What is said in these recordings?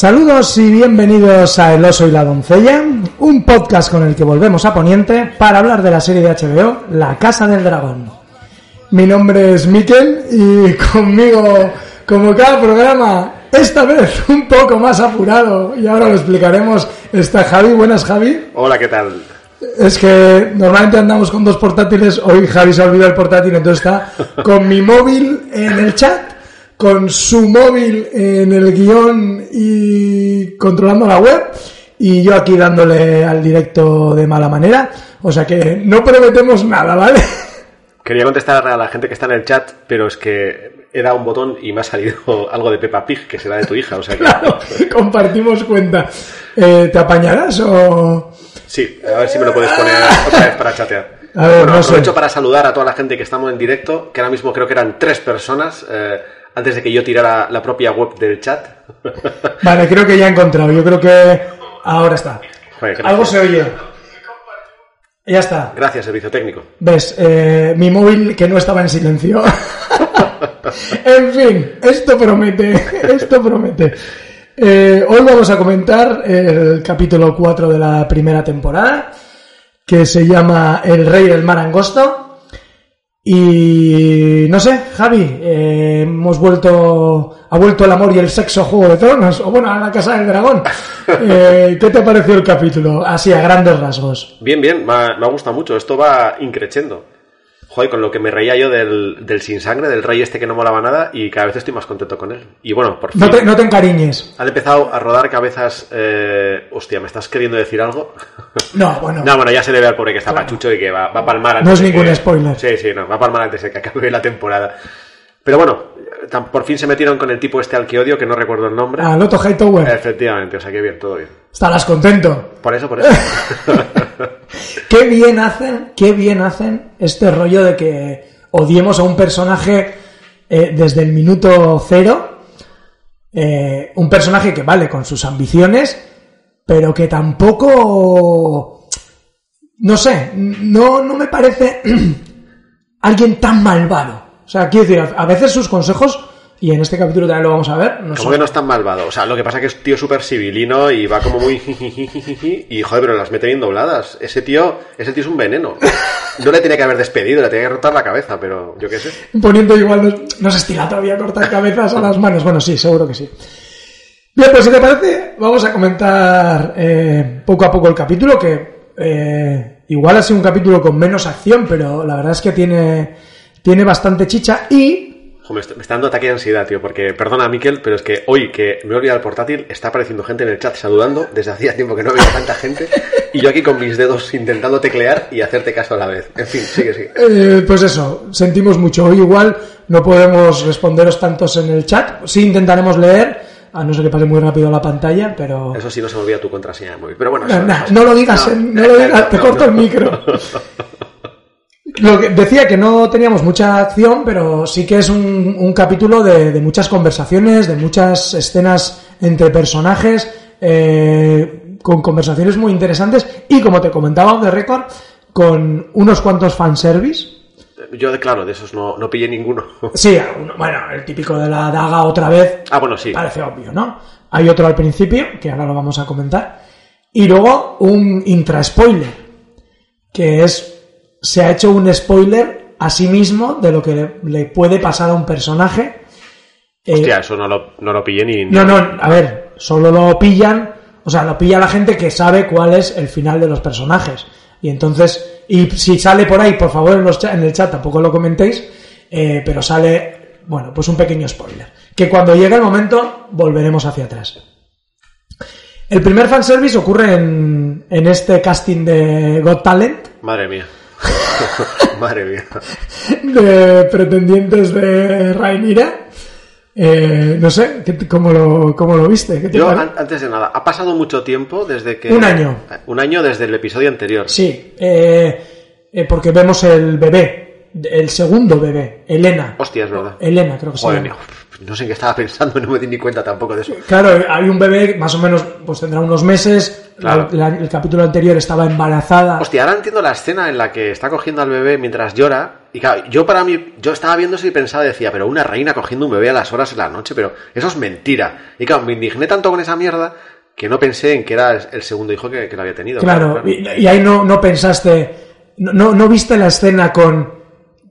Saludos y bienvenidos a El oso y la doncella, un podcast con el que volvemos a Poniente para hablar de la serie de HBO La Casa del Dragón. Mi nombre es Miquel y conmigo, como cada programa, esta vez un poco más apurado y ahora lo explicaremos, está Javi. Buenas Javi. Hola, ¿qué tal? Es que normalmente andamos con dos portátiles, hoy Javi se ha olvidado el portátil, entonces está con mi móvil en el chat con su móvil en el guion y controlando la web y yo aquí dándole al directo de mala manera. O sea que no prometemos nada, ¿vale? Quería contestar a la gente que está en el chat, pero es que he dado un botón y me ha salido algo de Peppa Pig, que será de tu hija, o sea que... Claro, compartimos cuenta. Eh, ¿Te apañarás o...? Sí, a ver si me lo puedes poner otra vez para chatear. A ver, bueno, no sé. aprovecho para saludar a toda la gente que estamos en directo, que ahora mismo creo que eran tres personas, eh, antes de que yo tirara la propia web del chat. Vale, creo que ya he encontrado. Yo creo que ahora está. Joder. Algo se oye. Ya está. Gracias, servicio técnico. ¿Ves? Eh, mi móvil que no estaba en silencio. en fin, esto promete, esto promete. Eh, hoy vamos a comentar el capítulo 4 de la primera temporada, que se llama El Rey del Mar Angosto. Y no sé, Javi, eh, hemos vuelto, ha vuelto el amor y el sexo a Juego de Tronos, o bueno, a la Casa del Dragón. Eh, ¿Qué te pareció el capítulo? Así, a grandes rasgos. Bien, bien, me ha, me ha gustado mucho. Esto va increciendo. Joder, con lo que me reía yo del, del sin sangre, del rey este que no molaba nada, y cada vez estoy más contento con él. Y bueno, por fin. No te, no te encariñes. Han empezado a rodar cabezas. Eh... Hostia, ¿me estás queriendo decir algo? No, bueno. no, bueno, ya se le ve al pobre que está pachucho y que va, va a palmar antes. No es de ningún que- spoiler. Sí, sí, no, va a palmar antes de que acabe la temporada. Pero bueno, tan- por fin se metieron con el tipo este al que odio, que no recuerdo el nombre. A Loto Hightower. Efectivamente, o sea que bien, todo bien. Estarás contento. Por eso, por eso. Qué bien hacen, qué bien hacen este rollo de que odiemos a un personaje eh, desde el minuto cero. Eh, un personaje que vale con sus ambiciones, pero que tampoco. No sé, no, no me parece alguien tan malvado. O sea, quiero decir, a veces sus consejos, y en este capítulo también lo vamos a ver, no Como que no es tan malvado. O sea, lo que pasa es que es un tío súper civilino y va como muy... Y joder, pero las mete bien dobladas. Ese tío, ese tío es un veneno. No le tenía que haber despedido, le tenía que rotar la cabeza, pero yo qué sé. poniendo igual no, no se estila todavía cortar cabezas a las manos. Bueno, sí, seguro que sí. Bien, pues si te parece, vamos a comentar eh, poco a poco el capítulo, que eh, igual ha sido un capítulo con menos acción, pero la verdad es que tiene, tiene bastante chicha y... Me, está, dando ataque de ansiedad, tío, porque, perdona, Miquel, pero es que hoy que me he olvidado el portátil, está apareciendo gente en el chat saludando, desde hacía tiempo que no veía tanta gente, y yo aquí con mis dedos intentando teclear y hacerte caso a la vez. En fin, sigue, sigue. eh, pues eso, sentimos mucho. Hoy igual no podemos responderos tantos en el chat, sí intentaremos leer, a no ser que pase muy rápido la pantalla, pero... Eso sí no se me olvida tu contraseña de móvil, pero bueno... No, eso- no, lo digas, eh, no lo digas, te corto el micro. Lo que decía que no teníamos mucha acción, pero sí que es un, un capítulo de, de muchas conversaciones, de muchas escenas entre personajes, eh, con conversaciones muy interesantes y, como te comentaba de récord, con unos cuantos fanservice. Yo, claro, de esos no, no pillé ninguno. Sí, bueno, el típico de la daga otra vez, Ah, bueno, sí. Parece obvio, ¿no? Hay otro al principio, que ahora lo vamos a comentar. Y luego un intra-spoiler, que es. Se ha hecho un spoiler a sí mismo de lo que le, le puede pasar a un personaje. Eh, Hostia, eso no lo, no lo pillé ni... no, no, a ver, solo lo pillan. O sea, lo pilla la gente que sabe cuál es el final de los personajes. Y entonces, y si sale por ahí, por favor en, los en el chat tampoco lo comentéis, eh, pero sale, bueno, pues un pequeño spoiler. Que cuando llegue el momento, volveremos hacia atrás. El primer fanservice ocurre en, en este casting de Got Talent, Madre mía. Madre mía. de pretendientes de Rhaenyra. Eh, no sé, ¿qué- ¿cómo lo, cómo lo viste? ¿Qué te Yo, an- antes de nada, ha pasado mucho tiempo desde que... Un año. Un año desde el episodio anterior. Sí, eh, eh, porque vemos el bebé, el segundo bebé, Elena. Hostia, es verdad. Elena, creo que se llama. No sé en qué estaba pensando, no me di ni cuenta tampoco de eso. Claro, hay un bebé, más o menos, pues tendrá unos meses. Claro. La- la- el capítulo anterior estaba embarazada. Hostia, ahora entiendo la escena en la que está cogiendo al bebé mientras llora Y claro, yo para mí, yo estaba viendo eso y pensaba, decía, pero una reina cogiendo un bebé a las horas de la noche, pero eso es mentira. Y claro, me indigné tanto con esa mierda que no pensé en que era el- segundo hijo que, que lo había tenido. Claro, y, y ahí no, no pensaste, no, no, no viste la escena con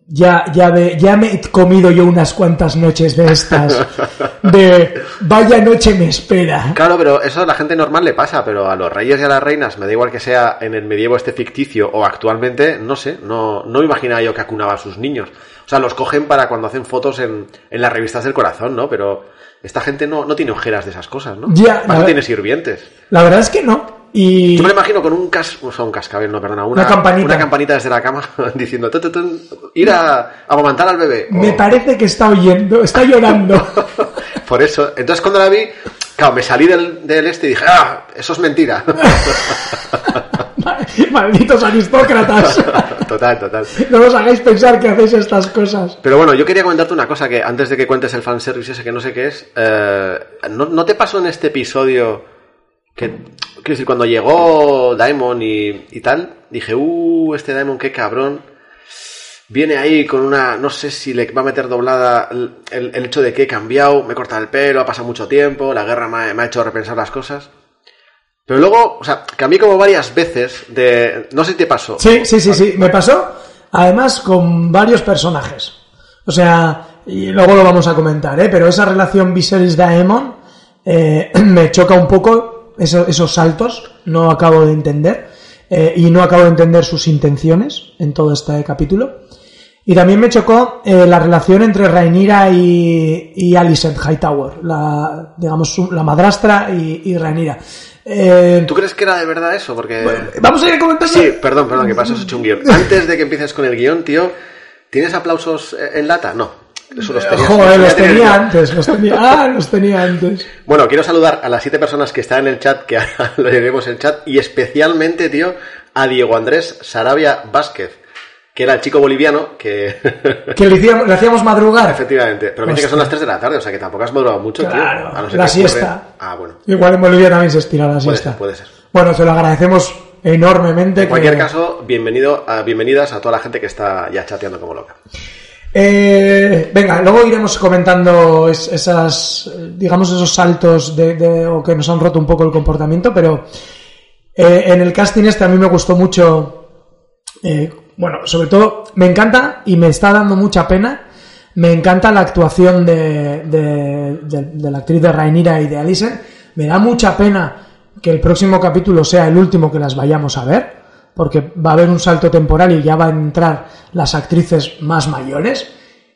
ya, ya, de, ya me he comido yo unas cuantas noches de estas, de vaya noche me espera. Claro, pero eso a la gente normal le pasa, pero a los reyes y a las reinas, me da igual que sea en el medievo este ficticio o actualmente, no sé, no, no imaginaba yo que acunaba a sus niños. O sea, los cogen para cuando hacen fotos en, en las revistas del corazón, ¿no? Pero esta gente no, no tiene ojeras de esas cosas, ¿no? Ya, Para la- tiene sirvientes. La verdad es que no. Y Yo me lo imagino con un cas, o sea, un cascabel, no, perdona, una, Una campanita. una campanita desde la cama diciendo, "Tu, tu, tu, ir a amamantar al bebé. me O- parece que está oyendo, está llorando. Por eso, entonces cuando la vi, claro, me salí del, del este y dije, ah, eso es mentira. Malditos aristócratas. total, total. No os hagáis pensar que hacéis estas cosas. Pero bueno, yo quería comentarte una cosa que antes de que cuentes el fanservice ese que no sé qué es, eh, ¿no, no te pasó en este episodio que, quiero decir, cuando llegó Daemon y, tal, dije, uh, este Daemon qué cabrón, viene ahí con una, no sé si le va a meter doblada el, hecho de que he cambiado, me he cortado el pelo, ha pasado mucho tiempo, la guerra me ha, me ha hecho repensar las cosas. Pero luego, o sea, cambié como varias veces de, no sé si te pasó. Sí, sí, sí, sí. Me pasó, además, con varios personajes. O sea, y luego lo vamos a comentar, ¿eh? Pero esa relación Viserys-Daemon eh, me choca un poco eso- esos saltos. No acabo de entender. eh, y no acabo de entender sus intenciones en todo este capítulo. Y también me chocó eh, la relación entre Rhaenyra y, y Alicent Hightower, la, digamos, la madrastra y, y Rhaenyra. Eh, ¿Tú crees que era de verdad eso? Porque... Vamos a ir comentando. Sí, perdón, perdón, que pasas hecho un guion. Antes de que empieces con el guion, tío, ¿tienes aplausos en lata? No. Eso los tenías. Joder, ya los tenía antes, los tenía, ah, los tenía antes. Bueno, quiero saludar a las siete personas que están en el chat, que ahora lo llevemos en el chat, y especialmente, tío, a Diego Andrés Sarabia Vázquez, que era el chico boliviano que... Que le hacíamos, le hacíamos madrugar. Efectivamente, pero me dice que son las 3 de la tarde, o sea que tampoco has madrugado mucho, Claro, tío. A no ser la que ocurre- siesta. Ah, bueno. Igual en Bolivia también se estira la Puede siesta. ser, puede ser. Bueno, te lo agradecemos enormemente. En cualquier caso, bienvenido a, bienvenidas a toda la gente que está ya chateando como loca. Eh, venga, luego iremos comentando es- esas, digamos, esos saltos de, o que nos han roto un poco el comportamiento, pero eh, en el casting este a mí me gustó mucho, eh, bueno, sobre todo me encanta y me está dando mucha pena, me encanta la actuación de, la actriz de Rhaenyra y de Alicent, me da mucha pena que el próximo capítulo sea el último que las vayamos a ver, porque va a haber un salto temporal y ya van a entrar las actrices más mayores.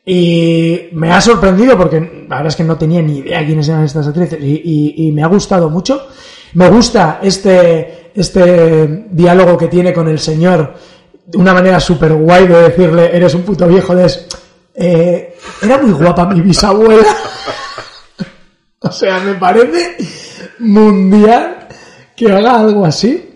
Y me ha sorprendido porque la verdad es que no tenía ni idea quiénes eran estas actrices y, me ha gustado mucho. Me gusta este, este diálogo que tiene con el señor una manera súper guay de decirle, eres un puto viejo de... Eh, era muy guapa mi bisabuela. o sea, me parece mundial que haga algo así.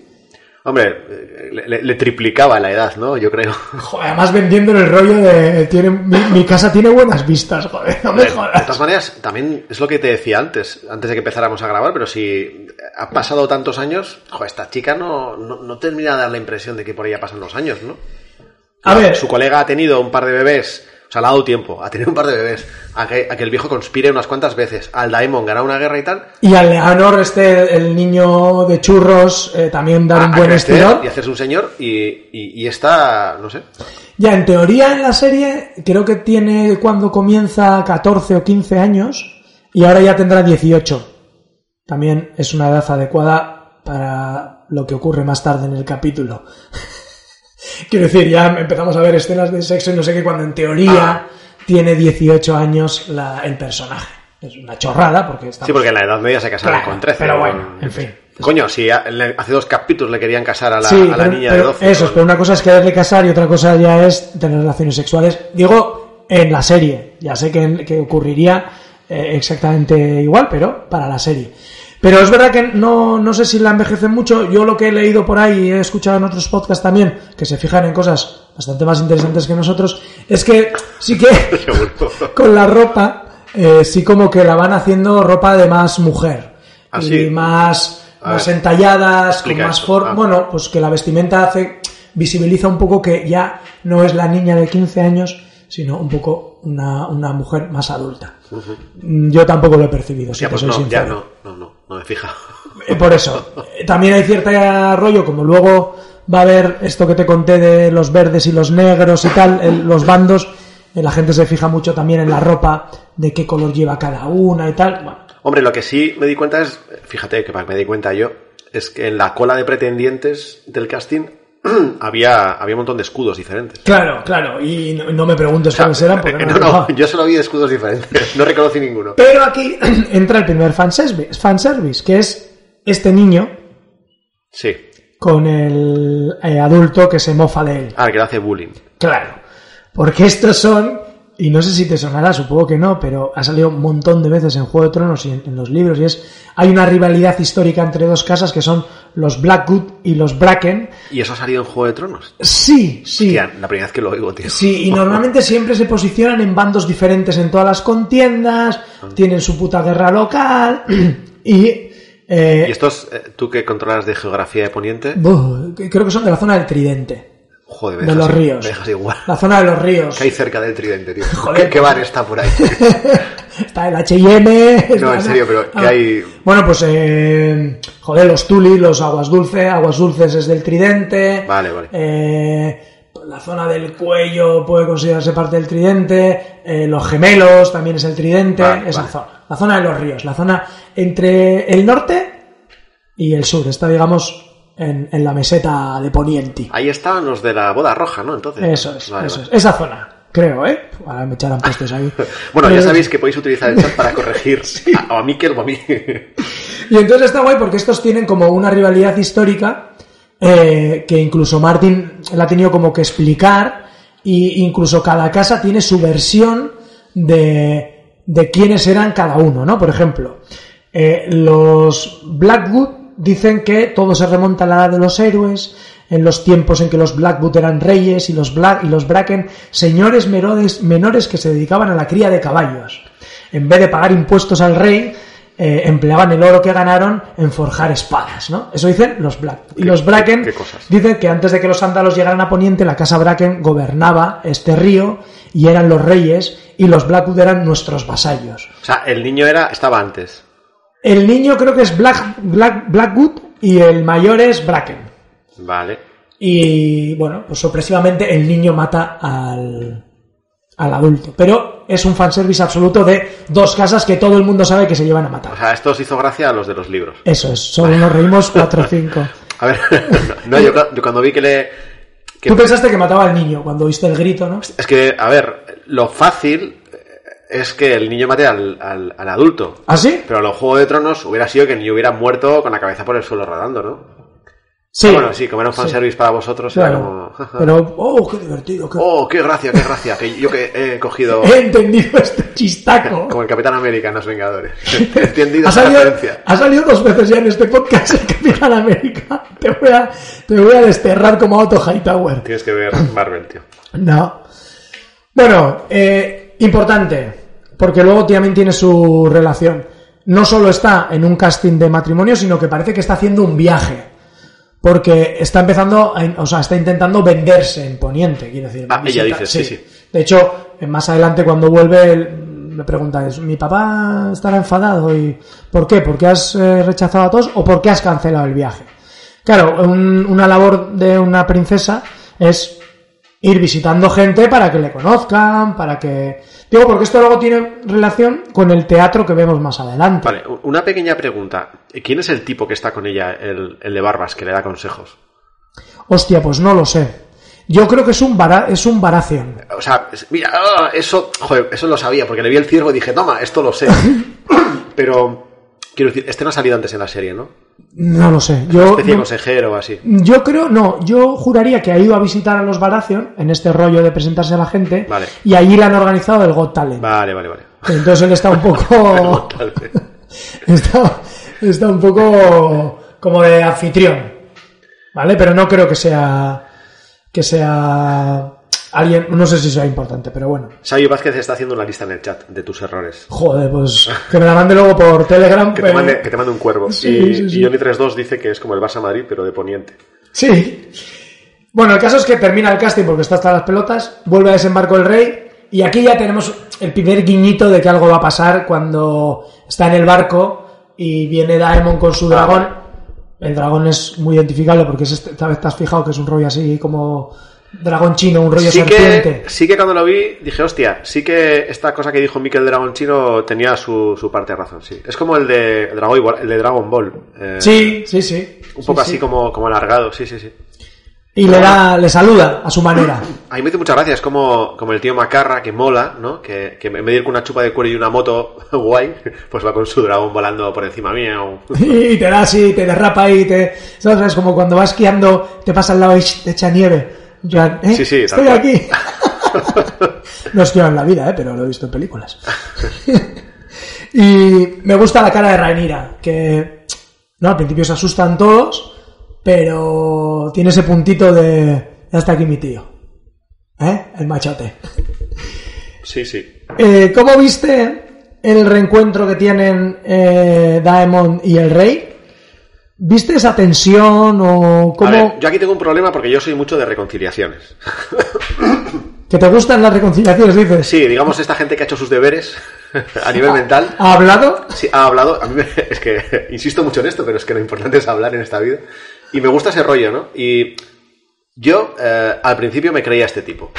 Hombre, le, triplicaba la edad, ¿no? Yo creo. Joder, además vendiendo el rollo de tiene, mi, mi casa tiene buenas vistas, joder, no me De, de jodas. todas maneras, también es lo que te decía antes, antes de que empezáramos a grabar, pero si ha pasado tantos años, joder, esta chica no, no, no termina de dar la impresión de que por ella pasan los años, ¿no? A ver. Su colega ha tenido un par de bebés, o sea, le ha dado tiempo, ha tenido un par de bebés, a que, a que el viejo conspire unas cuantas veces, al Daemon ganar una guerra y tal, Y al Leonor, este, el niño de churros, eh, también dar a, un a buen estirón. y hacerse un señor, y, y, y esta, no sé. Ya, en teoría en la serie, creo que tiene cuando comienza 14 o 15 años y ahora ya tendrá 18. También es una edad adecuada para lo que ocurre más tarde en el capítulo. Quiero decir, ya empezamos a ver escenas de sexo y no sé qué, cuando en teoría Ah. tiene 18 años la- el personaje. Es una chorrada porque está Sí, porque en la Edad Media se casaron Claro, con 13. pero bueno, con- en fin. Coño, si hace dos capítulos le querían casar a la, Sí, a la pero- niña pero de 12. Eso, pero una cosa es quererle casar y otra cosa ya es tener relaciones sexuales. Digo, en la serie. Ya sé que, que ocurriría eh, exactamente igual, pero para la serie. Pero es verdad que no, no sé si la envejecen mucho. Yo lo que he leído por ahí y he escuchado en otros podcasts también, que se fijan en cosas bastante más interesantes que nosotros, es que sí que con la ropa, eh, sí como que la van haciendo ropa de más mujer. ¿Ah, y sí? más, A más ver, entalladas, con más forma. Ah. Bueno, pues que la vestimenta hace visibiliza un poco que ya no es la niña de 15 años, sino un poco una, una mujer más adulta. Yo tampoco lo he percibido, si Ya, te pues soy no, sincero. ya no, no, no, no me fija. Eh, Por eso. También hay cierto rollo, como luego va a haber esto que te conté de los verdes y los negros y tal, el- los bandos, eh, la gente se fija mucho también en la ropa, de qué color lleva cada una y tal. Bueno, Hombre, lo que sí me di cuenta es, fíjate que para que me di cuenta yo, es que en la cola de pretendientes del casting había, había un montón de escudos diferentes. claro, claro, y no, no me preguntes O sea, cuáles eran porque no, no, yo solo vi escudos diferentes, no reconocí ninguno. Pero aquí entra el primer fanservice, fanservice, que es este niño Sí, con el eh, adulto que se mofa de él. ah, que le hace bullying. Claro, porque estos son, y no sé si te sonará, supongo que no, pero ha salido un montón de veces en Juego de Tronos y en, en los libros, y es, hay una rivalidad histórica entre dos casas que son los Blackwood y los Bracken. ¿Y eso ha salido en Juego de Tronos? Sí, sí. La primera vez que lo oigo, tío. Sí, y normalmente siempre se posicionan en bandos diferentes en todas las contiendas, tienen su puta guerra local, y... eh, ¿Y estos, eh, tú que controlas de geografía de Poniente? buh, creo que son de la zona del Tridente, Joder, de los ríos. me dejas igual. La zona de los ríos. ¿Qué hay cerca del tridente, tío? Joder. ¿Qué, qué bar está por ahí? Está el H&M. No, en serio, pero ¿qué hay? Bueno, pues, eh, joder, los Tuli, los Aguas Dulce, Aguas Dulces es del Tridente. Vale, vale. Eh, la zona del cuello puede considerarse parte del Tridente. eh, los Gemelos también es el Tridente. Vale, esa vale. zona. La zona de los ríos. La zona entre el norte y el sur. Está, digamos, en, en la meseta de Poniente. Ahí estaban los de la boda roja, ¿no? Entonces. Eso es, Vale, eso vale. es. Esa zona, creo, ¿eh? Ahora me echarán puestos ahí. Bueno, ya Pero- sabéis que podéis utilizar el chat para corregir a, o a Miquel o a mí. Y entonces está guay porque estos tienen como una rivalidad histórica eh, que incluso Martin la ha tenido como que explicar y incluso cada casa tiene su versión de, de quiénes eran cada uno, ¿no? Por ejemplo, eh, los Blackwood dicen que todo se remonta a la edad de los héroes, en los tiempos en que los Blackwood eran reyes y los, Black, y los Bracken señores menores, menores que se dedicaban a la cría de caballos. En vez de pagar impuestos al rey, eh, empleaban el oro que ganaron en forjar espadas, ¿no? Eso dicen los Black. Y los Bracken qué- qué cosas. dicen que antes de que los ándalos llegaran a Poniente, la casa Bracken gobernaba este río y eran los reyes y los Blackwood eran nuestros vasallos. O sea, el niño era, estaba antes. El niño creo que es Black, Black, Blackwood y el mayor es Bracken. Vale. Y bueno, pues sorpresivamente el niño mata al, al adulto. Pero es un fanservice absoluto de dos casas que todo el mundo sabe que se llevan a O matar. sea, esto os hizo gracia a los de los libros. Eso es, solo nos reímos 4 o 5. A ver, no, yo, yo cuando vi que le. que- Tú pensaste que mataba al niño cuando oíste el grito, ¿no? es que, a ver, lo fácil es que el niño mate al, al, al adulto. ¿Ah, sí? Pero los Juego de Tronos hubiera sido que el niño hubiera muerto con la cabeza por el suelo rodando, ¿no? Sí. Ah, bueno, sí, como era un fanservice para vosotros, era como. Pero, oh, qué divertido. qué- Oh, qué gracia, qué gracia. Que yo que he cogido. He entendido este chistaco. Como el Capitán América en Los Vengadores. He entendido Ha esa salido, referencia. ha salido dos veces ya en este podcast el Capitán América. Te voy a, te voy a desterrar como Otto Hightower. Tienes que ver Marvel, tío. No. Bueno, eh, importante, porque luego también tiene su relación. No solo está en un casting de matrimonio, sino que parece que está haciendo un viaje. Porque está empezando, a- o sea, está intentando venderse en Poniente, quiero decir. Ah, ella dice, sí, sí. De hecho, más adelante cuando vuelve, me pregunta, ¿es- ¿mi papá estará enfadado? ¿Y por qué? ¿Por qué has eh, rechazado a todos o por qué has cancelado el viaje? Claro, un- una labor de una princesa es ir visitando gente para que le conozcan, para que... Digo, porque esto luego tiene relación con el teatro que vemos más adelante. Vale, una pequeña pregunta. ¿Quién es el tipo que está con ella, el, el de barbas, que le da consejos? Hostia, pues no lo sé. Yo creo que es un, Bara- es un Baratheon. O sea, mira, ah, eso, joder, eso lo sabía, porque le vi el ciervo y dije, toma, esto lo sé. Pero, quiero decir, este no ha salido antes en la serie, ¿no? No lo sé. Una Yo, especie de consejero o así. yo creo, no, yo juraría que ha ido a visitar a los Baratheon en este rollo de presentarse a la gente Vale. y allí le han organizado el Got Talent. Vale, vale, vale. Entonces él está un poco... Está, está un poco como de anfitrión, ¿vale? Pero no creo que sea que sea alguien, no sé si sea importante, pero bueno. Sabio Vázquez está haciendo una lista en el chat de tus errores. Joder, pues que me la mande luego por Telegram. Que te, mande, que te mande un cuervo. Sí, y sí, sí. y Johnny 32 dice que es como el Barça Madrid, pero de Poniente. Sí. Bueno, el caso es que termina el casting porque está hasta las pelotas, vuelve a desembarco el rey y aquí ya tenemos el primer guiñito de que algo va a pasar cuando está en el barco y viene Daemon con su dragón. El dragón es muy identificable porque es este- esta vez te has fijado que es un rollo así como dragón chino, un rollo Sí serpiente. que, sí que cuando lo vi dije, hostia, sí que esta cosa que dijo Mikel Dragón Chino tenía su, su parte de razón, sí. Es como el de Dragon Ball, el de Dragon Ball. eh, Sí, sí, sí. Un poco sí. así como, como alargado, sí, sí, sí. Y le da, le saluda a su manera. A mí me hizo muchas gracias, es como, como el tío Macarra, que mola, ¿no? Que, que en vez de ir con una chupa de cuero y una moto guay, pues va con su dragón volando por encima mío. Y te da así, te derrapa y te. ¿Sabes? Es como cuando vas esquiando, te pasa al lado y te echa nieve. ¿Eh? Sí, sí, Estoy aquí. no estoy en la vida, ¿eh? pero lo he visto en películas. y me gusta la cara de Rhaenyra, que. No, al principio se asustan todos, pero tiene ese puntito de. Ya está aquí mi tío. ¿Eh? El machote. Sí, sí. Eh, ¿Cómo viste el reencuentro que tienen eh, Daemon y el rey? ¿Viste esa tensión o A cómo ver, yo aquí tengo un problema porque yo soy mucho de reconciliaciones. que te gustan las reconciliaciones? Dices. Sí, digamos, esta gente que ha hecho sus deberes a nivel mental. ¿Ha hablado? Sí, ha hablado. A mí me- es que insisto mucho en esto, pero es que lo importante es hablar en esta vida. Y me gusta ese rollo, ¿no? Y yo eh, al principio me creía este tipo.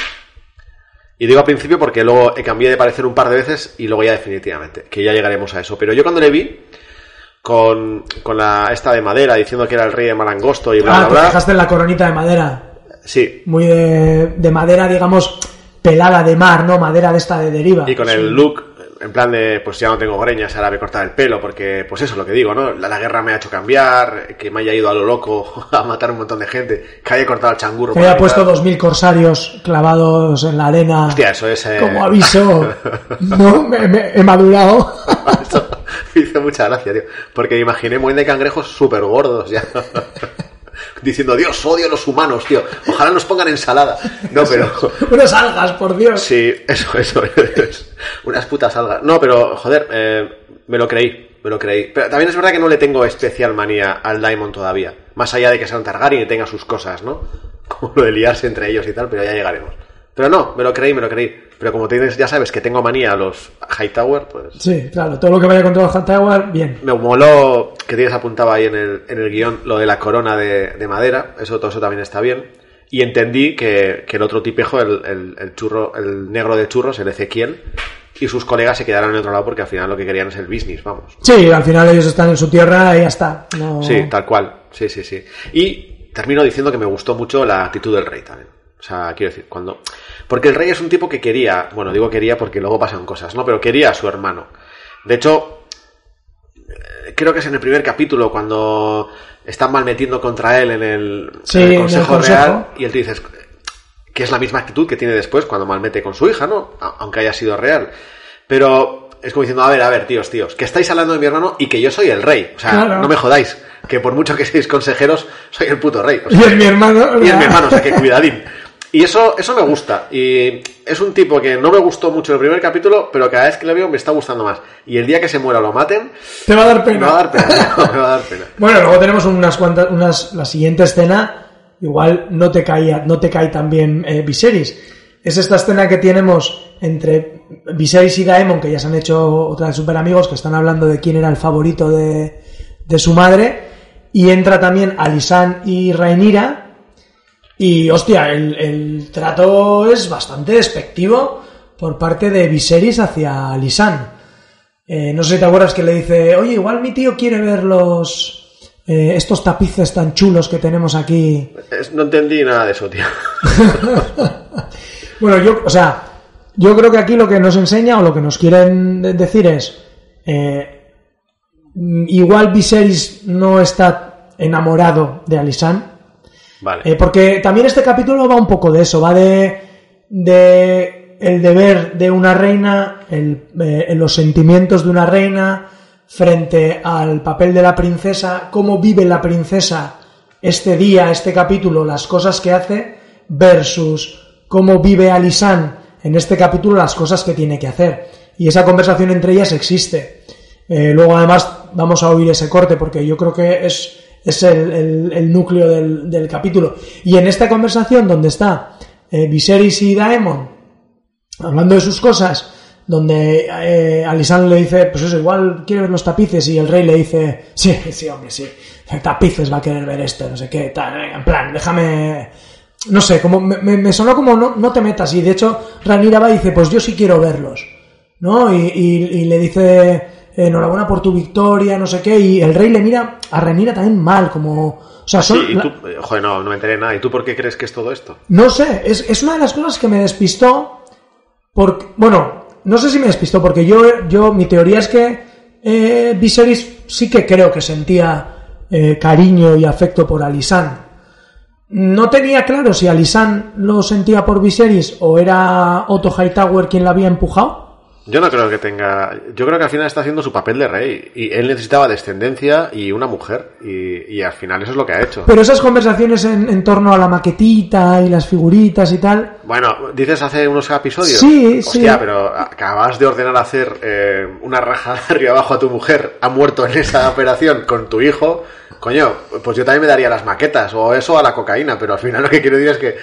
Y digo al principio porque luego he cambiado de parecer un par de veces y luego ya definitivamente, que ya llegaremos a eso. Pero yo cuando le vi con, con la esta de madera diciendo que era el rey de Malangosto y bla, Ah, bla, te bla. fijaste en la coronita de madera. Sí, Muy de, de madera, digamos, pelada de mar, ¿no? Madera de esta de deriva. Y con Sí. el look, en plan de, pues ya no tengo greñas, ahora me he cortado el pelo, porque, pues eso es lo que digo, ¿no? La, la guerra me ha hecho cambiar, que me haya ido a lo loco a matar un montón de gente, que haya cortado el changurro. Que haya puesto dos mil corsarios clavados en la arena. Hostia, eso es... eh, Como aviso. no, me- me- he madurado. me hizo mucha gracia, tío. Porque imaginé muy de cangrejos súper gordos ya. Diciendo, Dios, odio a los humanos, tío. Ojalá nos pongan ensalada. No, pero... Unas algas, por Dios. Sí, eso, eso es. Unas putas algas. No, pero, joder, eh, me lo creí, me lo creí. Pero también es verdad que no le tengo especial manía al Daimon todavía. Más allá de que sea un Targaryen y tenga sus cosas, ¿no? Como lo de liarse entre ellos y tal, pero ya llegaremos. Pero no, me lo creí, me lo creí. Pero como tienes, ya sabes que tengo manía a los Hightower, pues... Sí, claro, todo lo que vaya contra los Hightower, bien. Me moló que tienes apuntado ahí en el, en el guion lo de la corona de, de madera, eso todo eso también está bien. Y entendí que, que el otro tipejo, el, el, el churro, el negro de churros, el Ezequiel, y sus colegas se quedaron en otro lado porque al final lo que querían es el business, vamos. Sí, al final ellos están en su tierra y ya está. No... Sí, tal cual. Sí, sí, sí. Y termino diciendo que me gustó mucho la actitud del rey también. O sea, quiero decir, cuando... Porque el rey es un tipo que quería, bueno, digo quería porque luego pasan cosas, ¿no? Pero quería a su hermano. De hecho, eh, creo que es en el primer capítulo cuando están malmetiendo contra él en el, Sí, en el en el Consejo Consejo. Real y él te dices que es la misma actitud que tiene después cuando malmete con su hija, ¿no? Aunque haya sido real. Pero es como diciendo, a ver, a ver, tíos, tíos, que estáis hablando de mi hermano y que yo soy el rey. O sea, Claro. no me jodáis. Que por mucho que seáis consejeros, soy el puto rey. O Y es mi hermano. y es mi hermano, o sea, que cuidadín. Y eso, eso me gusta. Y es un tipo que no me gustó mucho el primer capítulo, pero cada vez que lo veo me está gustando más. Y el día que se muera o lo maten, Te va a dar me pena. va a dar pena. me va a dar pena. Bueno, luego tenemos unas cuantas, unas, la siguiente escena, igual no te cae, no te cae tan bien eh, Viserys. Es esta escena que tenemos entre Viserys y Daemon, que ya se han hecho otra de super amigos, que están hablando de quién era el favorito de, de su madre, y entra también Alisan y Rhaenyra, y hostia, el, el trato es bastante despectivo por parte de Viserys hacia Alisan. Eh, no sé si te acuerdas que le dice, oye, igual mi tío quiere ver los eh, estos tapices tan chulos que tenemos aquí. No entendí nada de eso, tío. Bueno, yo, o sea, yo creo que aquí lo que nos enseña o lo que nos quieren de- decir es, eh, igual Viserys no está enamorado de Alisan, Vale. Eh, porque también este capítulo va un poco de eso, va de, el deber de una reina, el, eh, los sentimientos de una reina frente al papel de la princesa, cómo vive la princesa este día, este capítulo, las cosas que hace, versus cómo vive Alisan en este capítulo las cosas que tiene que hacer. Y esa conversación entre ellas existe. Eh, luego además vamos a oír ese corte porque yo creo que es es el, el- núcleo del, del capítulo. Y en esta conversación donde está eh, Viserys y Daemon hablando de sus cosas, donde eh, le dice, pues eso, igual quiere ver los tapices, y el rey le dice, sí, sí, hombre, sí, tapices va a querer ver esto, no sé qué, tal, en plan, déjame, no sé, como me, sonó como no, no te metas, y de hecho Ranira va y dice, pues yo sí quiero verlos, ¿no? Y- y le dice, enhorabuena por tu victoria, no sé qué, y el rey le mira a Ranira también mal, como, o sea, son... Sí, y la- tú, eh, joder, no, no me enteré nada. ¿Y tú por qué crees que es todo esto? no sé, es, es una de las cosas que me despistó. Porque, bueno, no sé si me despistó, porque yo, yo mi teoría es que eh, Viserys sí que creo que sentía eh, cariño y afecto por Alisand. No tenía claro si Alisand lo sentía por Viserys o era Otto Hightower quien la había empujado. Yo no creo que tenga. Yo creo que al final está haciendo su papel de rey. Y él necesitaba descendencia y una mujer. Y, y al final eso es lo que ha hecho. Pero esas conversaciones en, en torno a la maquetita y las figuritas y tal, Bueno, dices hace unos episodios. Sí, Hostia, sí. pero acabas de ordenar hacer eh, una raja de arriba abajo a tu mujer. Ha muerto en esa operación con tu hijo. Coño, pues yo también me daría las maquetas o eso a la cocaína. Pero al final lo que quiero decir es que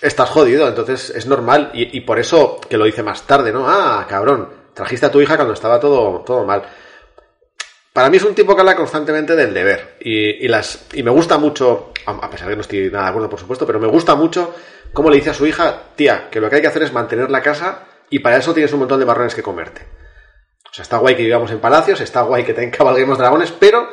estás jodido. Entonces es normal. Y, por eso que lo dice más tarde, ¿no? Ah, cabrón. Trajiste a tu hija cuando estaba todo, todo mal. Para mí es un tipo que habla constantemente del deber. Y, las, y me gusta mucho, a pesar de que no estoy nada de acuerdo, por supuesto, pero me gusta mucho cómo le dice a su hija, tía, que lo que hay que hacer es mantener la casa y para eso tienes un montón de marrones que comerte. O sea, está guay que vivamos en palacios, está guay que te cabalguemos dragones, pero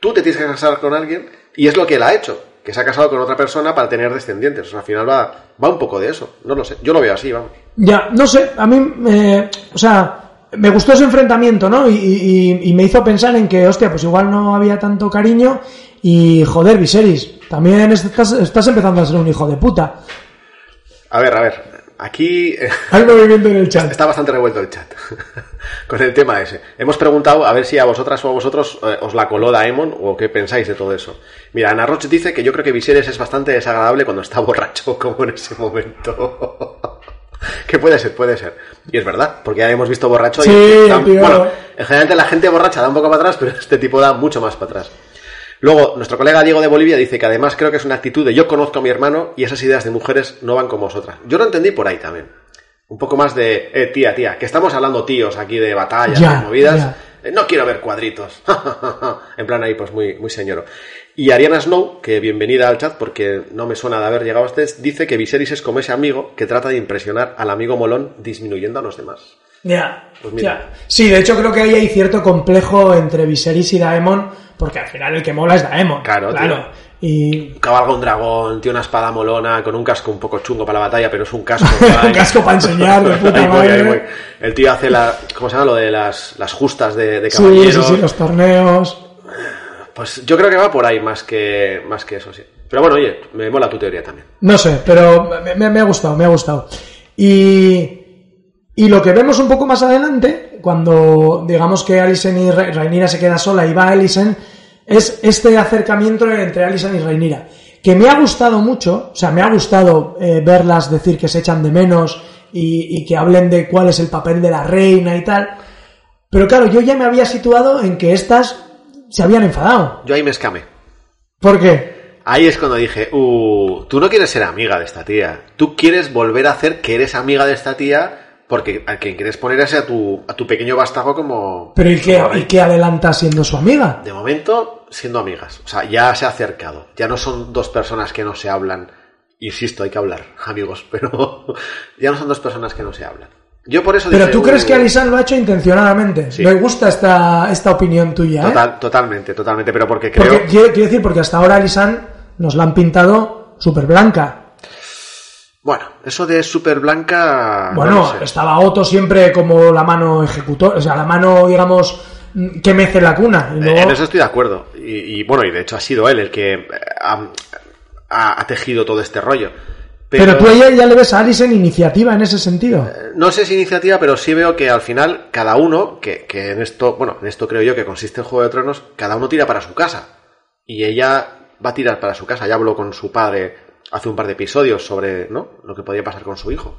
tú te tienes que casar con alguien y es lo que él ha hecho, que se ha casado con otra persona para tener descendientes. O sea, al final va, va un poco de eso. No lo sé. Yo lo veo así, vamos. Ya, no sé, a mí, eh, o sea, me gustó ese enfrentamiento, ¿no? Y, y- y me hizo pensar en que, hostia, pues igual no había tanto cariño y, joder, Viserys, también estás, estás empezando a ser un hijo de puta. A ver, a ver. Aquí eh, Hay movimiento en el chat. está bastante revuelto el chat con el tema ese. Hemos preguntado a ver si a vosotras o a vosotros eh, os la coló Daemon o qué pensáis de todo eso. Mira, Ana Roche dice que yo creo que Viserys es bastante desagradable cuando está borracho, como en ese momento. que puede ser, puede ser. Y es verdad, porque ya hemos visto borracho Sí, y... da- bueno, en general la gente borracha da un poco para atrás, pero este tipo da mucho más para atrás. Luego, nuestro colega Diego de Bolivia dice que además creo que es una actitud de yo conozco a mi hermano y esas ideas de mujeres no van como vosotras. Yo lo entendí por ahí también. Un poco más de, eh, tía, tía, que estamos hablando tíos aquí de batallas, Ya, de movidas. ya. Eh, No quiero ver cuadritos. en plan ahí, pues muy, muy señoro. Y Ariana Snow, que bienvenida al chat porque no me suena de haber llegado a ustedes, dice que Viserys es como ese amigo que trata de impresionar al amigo molón disminuyendo a los demás. Ya, Pues mira. ya. Sí, de hecho creo que ahí hay cierto complejo entre Viserys y Daemon, porque al final el que mola es Daemon. Claro, claro. Y Cabalga un dragón, tiene una espada molona, con un casco un poco chungo para la batalla, pero es un casco. un casco para enseñar, de puta Ahí voy, madre. ahí voy. El tío hace la, ¿cómo se llama? Lo de las, las justas de, de Sí, caballeros. sí, sí, los torneos. Pues yo creo que va por ahí más que, más que eso, sí. Pero bueno, oye, me mola tu teoría también. No sé, pero me, me- me ha gustado, me ha gustado. Y, y lo que vemos un poco más adelante, cuando digamos que Alison y Ra- Rhaenyra se queda sola y va Alison, es este acercamiento entre Alison y Rhaenyra. Que me ha gustado mucho, o sea, me ha gustado eh, verlas decir que se echan de menos y, y que hablen de cuál es el papel de la reina y tal. Pero claro, yo ya me había situado en que estas se habían enfadado. Yo ahí me escamé. ¿Por qué? Ahí es cuando dije, uh, tú no quieres ser amiga de esta tía. Tú quieres volver a hacer que eres amiga de esta tía porque a quien quieres poner es a tu, a tu pequeño vástago como... Pero ¿y qué. ¿y qué adelanta siendo su amiga? De momento, siendo amigas. O sea, ya se ha acercado. Ya no son dos personas que no se hablan. Insisto, hay que hablar, amigos, pero ya no son dos personas que no se hablan. Yo por eso Pero dije, tú crees uh, que Alisan lo ha hecho intencionadamente. Sí. Me gusta esta, esta opinión tuya, ¿eh? total- totalmente, totalmente, pero porque creo... Porque quiero, quiero decir, porque hasta ahora Alisan nos la han pintado súper blanca. Bueno, eso de super blanca... Bueno, no lo sé. estaba Otto siempre como la mano ejecutor, o sea, la mano, digamos, que mece la cuna. Y luego- En eso estoy de acuerdo. Y, y, bueno, y de hecho ha sido él el que eh, ha, ha- ha tejido todo este rollo. pero... tú ya le ves a Alison iniciativa en ese sentido. No sé si iniciativa, pero sí veo que al final cada uno, que, que en esto, bueno, en esto creo yo que consiste en Juego de Tronos, cada uno tira para su casa. Y ella va a tirar para su casa. Ya habló con su padre hace un par de episodios sobre, ¿no? Lo que podía pasar con su hijo.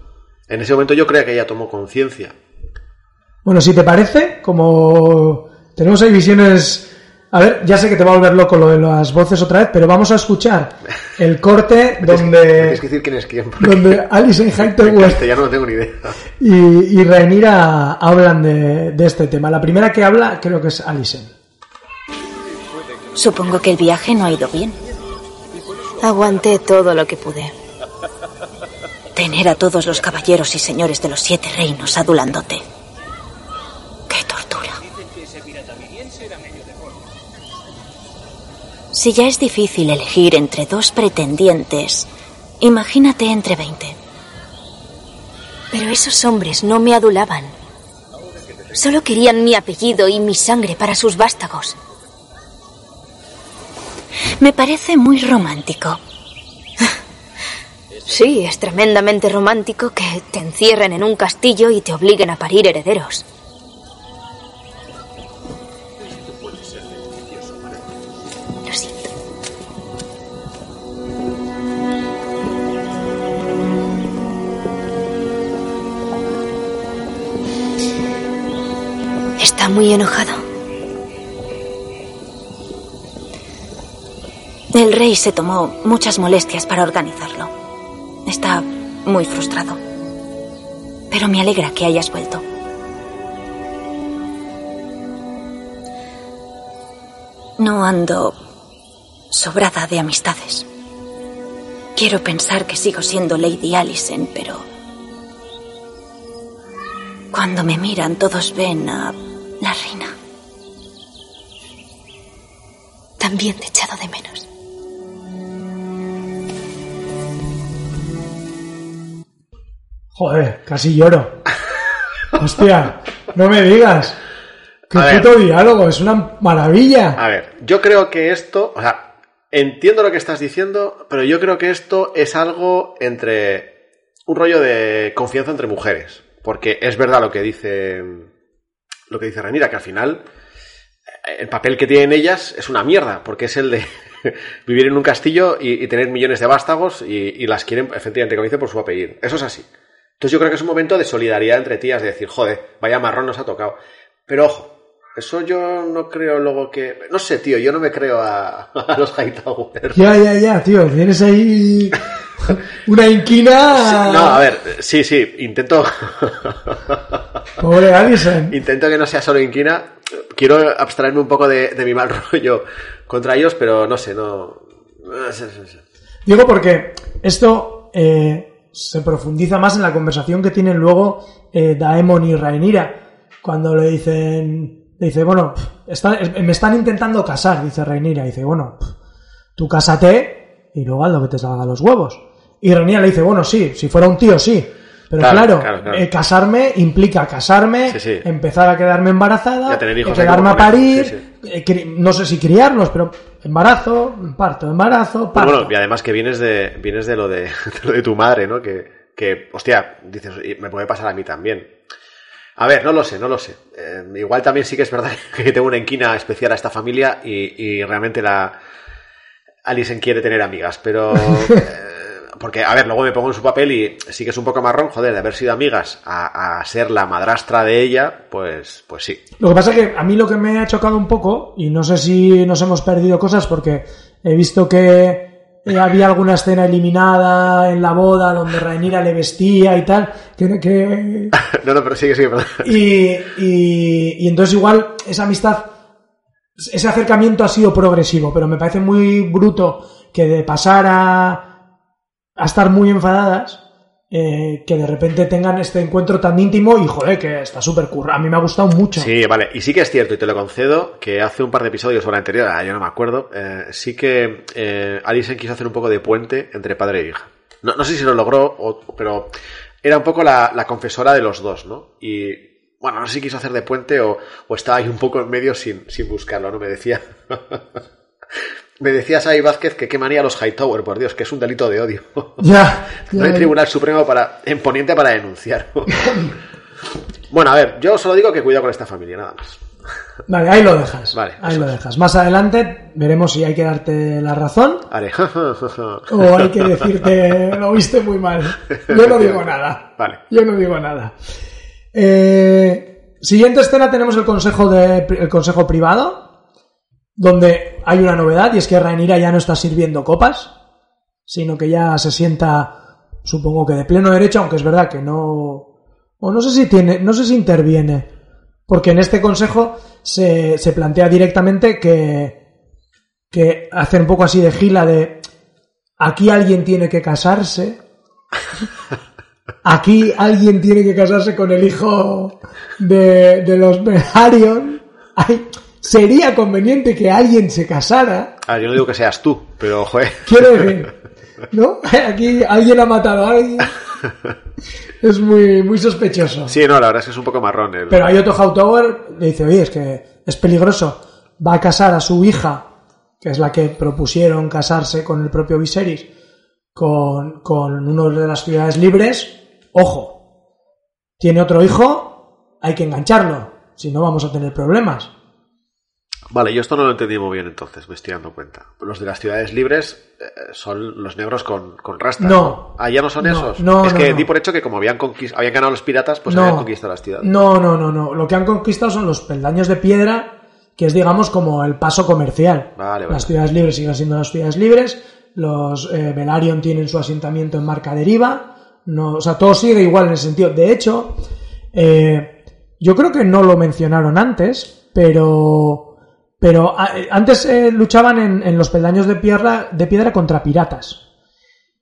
En ese momento yo creo que ella tomó conciencia. Bueno, si te parece, como tenemos ahí visiones A ver, ya sé que te va a volver loco lo de las voces otra vez, pero vamos a escuchar el corte donde, Tienes que decir quién es quién. donde Alison En Hightower castellano no tengo ni idea. y, y Rhaenyra hablan de, de este tema. La primera que habla creo que es Alison. Supongo que el viaje no ha ido bien. Aguanté todo lo que pude. Tener a todos los caballeros y señores de los siete reinos adulándote. ¡Qué tortura! Si ya es difícil elegir entre dos pretendientes, imagínate entre veinte. Pero esos hombres no me adulaban. Solo querían mi apellido y mi sangre para sus vástagos. Me parece muy romántico. Sí, es tremendamente romántico que te encierren en un castillo y te obliguen a parir herederos. Lo siento. Está muy enojado. El rey se tomó muchas molestias para organizarlo. Está muy frustrado. Pero me alegra que hayas vuelto. No ando sobrada de amistades. Quiero pensar que sigo siendo Lady Allison, pero... Cuando me miran todos ven a la reina. También te he echado de menos. Joder, casi lloro. Hostia, no me digas. Qué A ver. puto diálogo, es una maravilla. A ver, yo creo que esto, o sea, entiendo lo que estás diciendo, pero yo creo que esto es algo entre un rollo de confianza entre mujeres, porque es verdad lo que dice lo que dice Renira, que al final eh, el papel que tienen ellas es una mierda, porque es el de vivir en un castillo y, y tener millones de vástagos y, y las quieren, efectivamente, como dice, por su apellido. Eso es así. Entonces yo creo que es un momento de solidaridad entre tías, de decir, joder, vaya marrón nos ha tocado. Pero ojo, eso yo no creo luego que... No sé, tío, yo no me creo a, a los Hightower. Ya, ya, ya, tío, tienes ahí una inquina. No, a ver, sí, sí, intento... Pobre Alison. intento que no sea solo inquina. Quiero abstraerme un poco de, de mi mal rollo contra ellos, pero no sé, no... Digo porque esto eh, se profundiza más en la conversación que tienen luego eh, Daemon y Rhaenyra. Cuando le dicen, le dice, bueno, está- me están intentando casar, dice Rhaenyra. Dice, bueno, tú cásate y luego haz lo que te salga a los huevos. Y Rhaenyra le dice, bueno, sí, si fuera un tío, sí. Pero Claro, claro, claro, claro. eh, casarme implica casarme, Sí, sí. empezar a quedarme embarazada, a tener hijos eh, ahí quedarme a parir, sí, eh, no sé si criarlos, pero embarazo, parto, embarazo, parto. bueno, y además que vienes de, vienes de lo de, de lo de tu madre, ¿no? Que, que, hostia, dices, me puede pasar a mí también. A ver, no lo sé, no lo sé. Eh, igual también sí que es verdad que tengo una inquina especial a esta familia y, y realmente la Alison quiere tener amigas, pero eh, porque, a ver, luego me pongo en su papel y sí que es un poco marrón, joder, de haber sido amigas a, a ser la madrastra de ella, pues, pues sí. Lo que pasa es que a mí lo que me ha chocado un poco, y no sé si nos hemos perdido cosas porque he visto que eh, había alguna escena eliminada en la boda donde Rhaenyra le vestía y tal, que, que- No, no, pero sigue, sigue, perdón. y, y, y entonces igual esa amistad, ese acercamiento ha sido progresivo, pero me parece muy bruto que de pasar a, a estar muy enfadadas, eh, que de repente tengan este encuentro tan íntimo y joder, que está súper curra. A mí me ha gustado mucho. Sí, vale. Y sí que es cierto, y te lo concedo, que hace un par de episodios o la anterior, ah, yo no me acuerdo, eh, sí que eh, Alison quiso hacer un poco de puente entre padre e hija. No, no sé si lo logró, pero era un poco la, la confesora de los dos, ¿no? Y bueno, no sé si quiso hacer de puente o, o estaba ahí un poco en medio sin, sin buscarlo, ¿no? Me decía. Me decía Sai Vázquez que qué manía los Hightower, por Dios, que es un delito de odio. Ya, No hay tribunal supremo para, en poniente para denunciar. bueno, a ver, yo solo digo que cuidado con esta familia, nada más. Vale, ahí lo dejas. Vale, ahí lo es. dejas. Más adelante veremos si hay que darte la razón Haré. o hay que decirte lo viste muy mal. Yo no digo nada. Vale. Yo no digo nada. Eh, siguiente escena tenemos el consejo de el consejo privado donde hay una novedad y es que Rhaenyra ya no está sirviendo copas, sino que ya se sienta, supongo que de pleno derecho, aunque es verdad que no, o no sé si tiene, no sé si interviene, porque en este consejo se, se plantea directamente que, que hacer un poco así de gila de aquí alguien tiene que casarse, aquí alguien tiene que casarse con el hijo de, de los Velaryon. Ay, sería conveniente que alguien se casara. Ah, yo no digo que seas tú, pero joder. Quiero decir, ¿no? Aquí alguien ha matado a alguien. Es muy, muy sospechoso. Sí, no, la verdad es que es un poco marrón. El... Pero hay otro Hightower le dice, oye, es que es peligroso. Va a casar a su hija, que es la que propusieron casarse con el propio Viserys, con, con uno de las ciudades libres. Ojo, tiene otro hijo, hay que engancharlo, si no vamos a tener problemas. Vale, yo esto no lo entendí muy bien entonces, me estoy dando cuenta. Los de las ciudades libres eh, son los negros con, con rastas. No. Ah, ya no son No, esos. no, es no, que di por hecho que como habían, conquist- habían ganado los piratas, pues No. habían conquistado las ciudades. No, no, no, no. Lo que han conquistado son los peldaños de piedra, que es, digamos, como el paso comercial. Vale, vale. Las ciudades libres siguen siendo las ciudades libres. Los eh, Velaryon tienen su asentamiento en Marca Deriva. No, o sea, todo sigue igual en ese sentido. De hecho, eh, yo creo que no lo mencionaron antes, pero. Pero a- eh, antes eh, luchaban en, en los peldaños de piedra, de piedra contra piratas.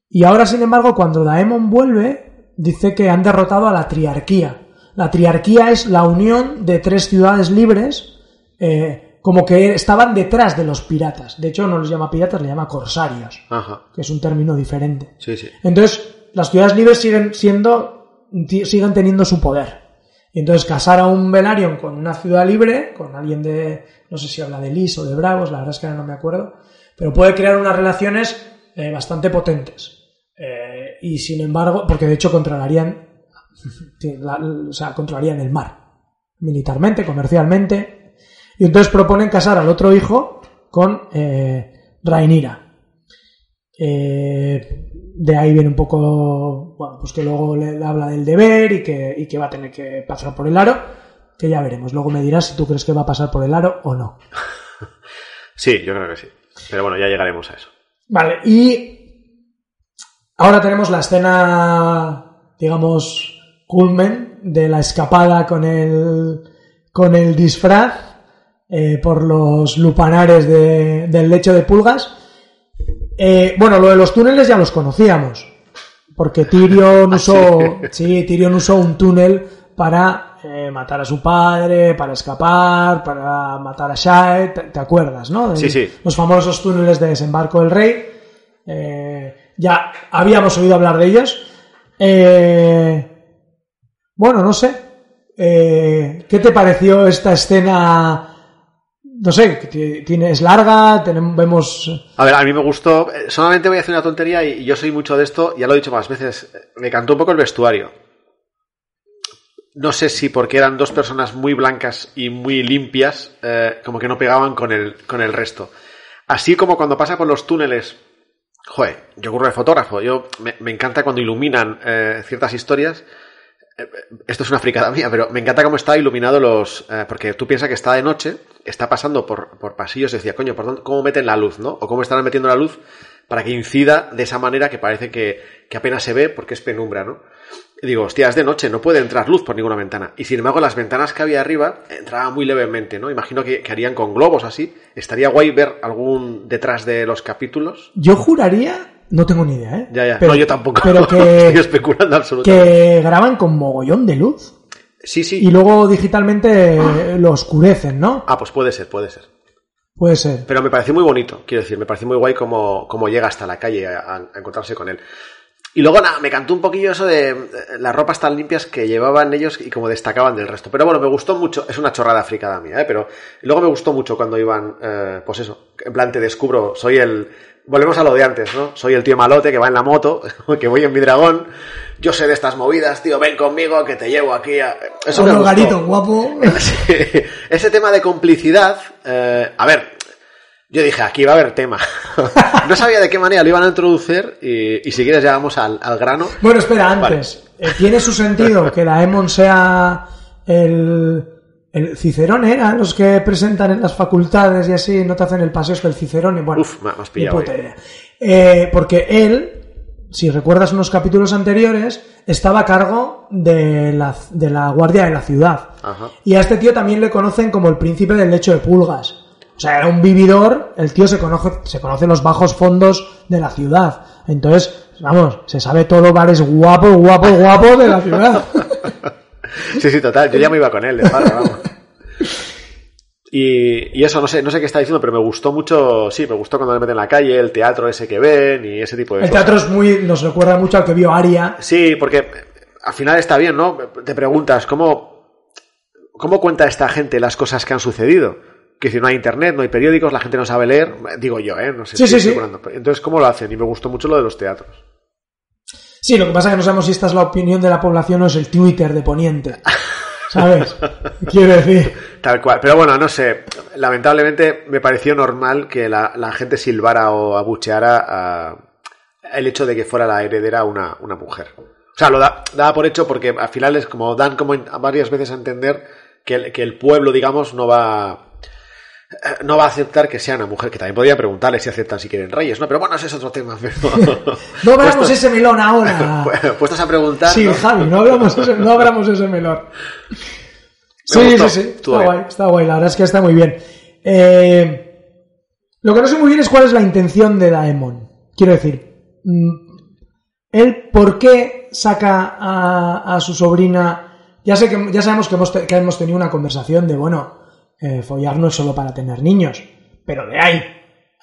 Y ahora, sin embargo, cuando Daemon vuelve, dice que han derrotado a la triarquía. La triarquía es la unión de tres ciudades libres, eh, como que estaban detrás de los piratas. De hecho, no los llama piratas, le llama corsarios, Ajá. que es un término diferente. Sí, sí. Entonces, las ciudades libres siguen siendo, siguen teniendo su poder. Y entonces casar a un Velaryon con una ciudad libre, con alguien de, no sé si habla de Lis o de Bravos, la verdad es que ahora no me acuerdo, pero puede crear unas relaciones eh, bastante potentes. Eh, y sin embargo, porque de hecho controlarían, la- o sea, controlarían el mar, militarmente, comercialmente. Y entonces proponen casar al otro hijo con eh, Rhaenyra. Eh, de ahí viene un poco, bueno, pues que luego le, le habla del deber y que, y que va a tener que pasar por el aro, que ya veremos. Luego me dirás si tú crees que va a pasar por el aro o no. Sí, yo creo que sí. Pero bueno, ya llegaremos a eso. Vale, y ahora tenemos la escena, digamos, culmen de la escapada con el, con el disfraz eh, por los lupanares de- del lecho de pulgas. Eh, bueno, lo de los túneles ya los conocíamos, porque Tyrion usó, sí, Tyrion usó un túnel para eh, matar a su padre, para escapar, para matar a Shae, ¿te, te acuerdas, no? Sí, sí. Los famosos túneles de desembarco del rey. Eh, ya habíamos oído hablar de ellos. Eh, bueno, no sé. ¿Qué te pareció esta escena? No sé, tiene, es larga, tenemos, vemos... A ver, a mí me gustó. Solamente voy a hacer una tontería y yo soy mucho de esto, ya lo he dicho más veces. Me cantó un poco el vestuario. No sé si porque eran dos personas muy blancas y muy limpias, eh, como que no pegaban con el, con el resto. Así como cuando pasa por los túneles. Joder, yo ocurro de fotógrafo. Yo me, encanta cuando iluminan eh, ciertas historias. Eh, Esto es una fricada mía, pero me encanta cómo está iluminado los. porque tú piensas que está de noche, está pasando por, por pasillos y decía, coño, ¿por dónde- ¿cómo meten la luz, no? O cómo están metiendo la luz para que incida de esa manera que parece que, que apenas se ve porque es penumbra, ¿no? Y digo, hostia, es de noche, no puede entrar luz por ninguna ventana. Y sin embargo, las ventanas que había arriba entraba muy levemente, ¿no? Imagino que, que harían con globos así. Estaría guay ver algún detrás de los capítulos. Yo juraría, no tengo ni idea, ¿eh? Ya, ya. Pero- no, yo tampoco. Pero Estoy que, especulando absolutamente. que graban con mogollón de luz Sí, sí. y luego digitalmente eh, lo oscurecen, ¿no? Ah, pues puede ser, puede ser. Puede ser. Pero me pareció muy bonito, quiero decir, me pareció muy guay como, como llega hasta la calle a, a encontrarse con él. Y luego nada, me cantó un poquillo eso de eh, las ropas tan limpias que llevaban ellos y como destacaban del resto. Pero bueno, me gustó mucho, es una chorrada fricada mía, ¿eh? pero luego me gustó mucho cuando iban, eh, pues eso, en plan te descubro, soy el... Volvemos a lo de antes, ¿no? Soy el tío malote que va en la moto, que voy en mi dragón, yo sé de estas movidas, tío, ven conmigo que te llevo aquí a... Eso me Otro gustó. guapo. Sí, ese tema de complicidad, eh, a ver, yo dije, aquí va a haber tema. no sabía de qué manera lo iban a introducir y, y si quieres ya vamos al, al grano. Bueno, espera, antes. Eh, ¿Tiene su sentido que Daemon sea el, El Cicerone era los que presentan en las facultades y así, no te hacen el paseo del Cicerone. Bueno, Uf, me has pillado. Eh, porque él, si recuerdas unos capítulos anteriores, estaba a cargo de la, de la guardia de la ciudad. Ajá. Y a este tío también le conocen como el príncipe del lecho de pulgas. O sea, era un vividor, el tío se conoce, se conoce los bajos fondos de la ciudad. Entonces, vamos, se sabe todo bares guapo, guapo, guapo de la ciudad. Sí, sí, total. Yo ya me iba con él, de farra, vamos. Y, y eso, no sé, no sé qué está diciendo, pero me gustó mucho, sí, me gustó cuando le meten en la calle, el teatro ese que ven y ese tipo de El cosas. teatro es muy, nos recuerda mucho al que vio Aria. Sí, porque al final está bien, ¿no? Te preguntas, ¿cómo, cómo cuenta esta gente las cosas que han sucedido? Que si no hay internet, no hay periódicos, la gente no sabe leer, digo yo, ¿eh? No sé. Sí, sí, sí. Entonces, ¿cómo lo hacen? Y me gustó mucho lo de los teatros. Sí, lo que pasa es que no sabemos si esta es la opinión de la población o es el Twitter de Poniente. ¿Sabes? Quiero decir. Tal cual. Pero bueno, no sé. Lamentablemente me pareció normal que la, la gente silbara o abucheara a- el hecho de que fuera la heredera una, una mujer. O sea, lo da- daba por hecho porque al final es como dan como varias veces a entender que el, que el pueblo, digamos, no va no va a aceptar que sea una mujer, que también podría preguntarle si aceptan si quieren reyes, ¿no? Pero bueno, ese es otro tema. Pero... No abramos ese melón ahora. Puestos a preguntar. Sí, ¿no? Javi, no abramos ese, no abramos ese melón. Sí, gustó, sí, sí. Está guay, está guay. La verdad es que está muy bien. Eh, lo que no sé muy bien es cuál es la intención de Daemon. Quiero decir, mm, él por qué saca a, a su sobrina. Ya sé que ya sabemos que hemos, que hemos tenido una conversación de bueno, eh, follar no es solo para tener niños, pero de ahí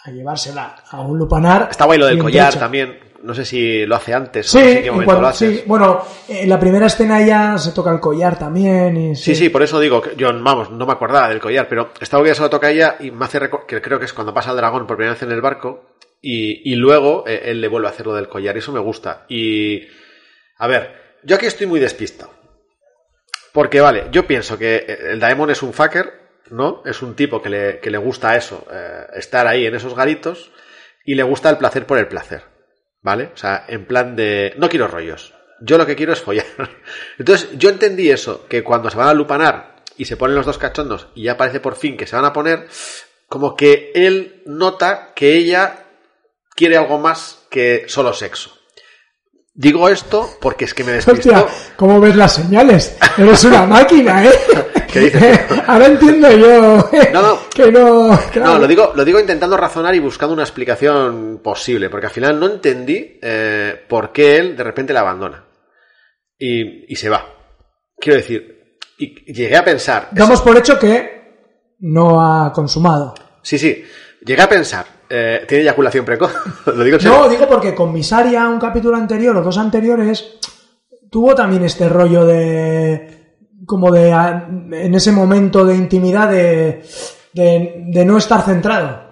a llevársela a un lupanar. Está guay lo del collar también. No sé si lo hace antes Sí, o no sé en qué en momento cuanto- lo hace. sí, bueno, en la primera escena ya se toca el collar también. Y, Sí, sí, por eso digo que yo, vamos, no me acordaba del collar, pero esta ya se lo toca a ella y me hace que creo que es cuando pasa el dragón por primera vez en el barco y, y luego eh, él le vuelve a hacer lo del collar y eso me gusta. Y, a ver, yo aquí estoy muy despistado. Porque, vale, yo pienso que eh, el Daemon es un fucker, ¿no? Es un tipo que le, que le gusta eso, eh, estar ahí en esos garitos y le gusta el placer por el placer, ¿vale? O sea, en plan de, no quiero rollos, yo lo que quiero es follar. Entonces, yo entendí eso, que cuando se van a lupanar y se ponen los dos cachondos y ya parece por fin que se van a poner, como que él nota que ella quiere algo más que solo sexo. Digo esto porque es que me despisto. Hostia, ¿cómo ves las señales? Eres una máquina, ¿eh? ¿Qué dices? Ahora entiendo yo ¿eh? No, no. que no... claro. No, lo digo, lo digo intentando razonar y buscando una explicación posible, porque al final no entendí eh, por qué él de repente la abandona y, y se va. Quiero decir, y llegué a pensar. Damos por hecho que no ha consumado. Sí, sí, llegué a pensar. Eh, ¿Tiene eyaculación precoz? lo digo. No, digo porque con Misaria, un capítulo anterior o dos anteriores, tuvo también este rollo de... como de... en ese momento de intimidad de... de, de no estar centrado.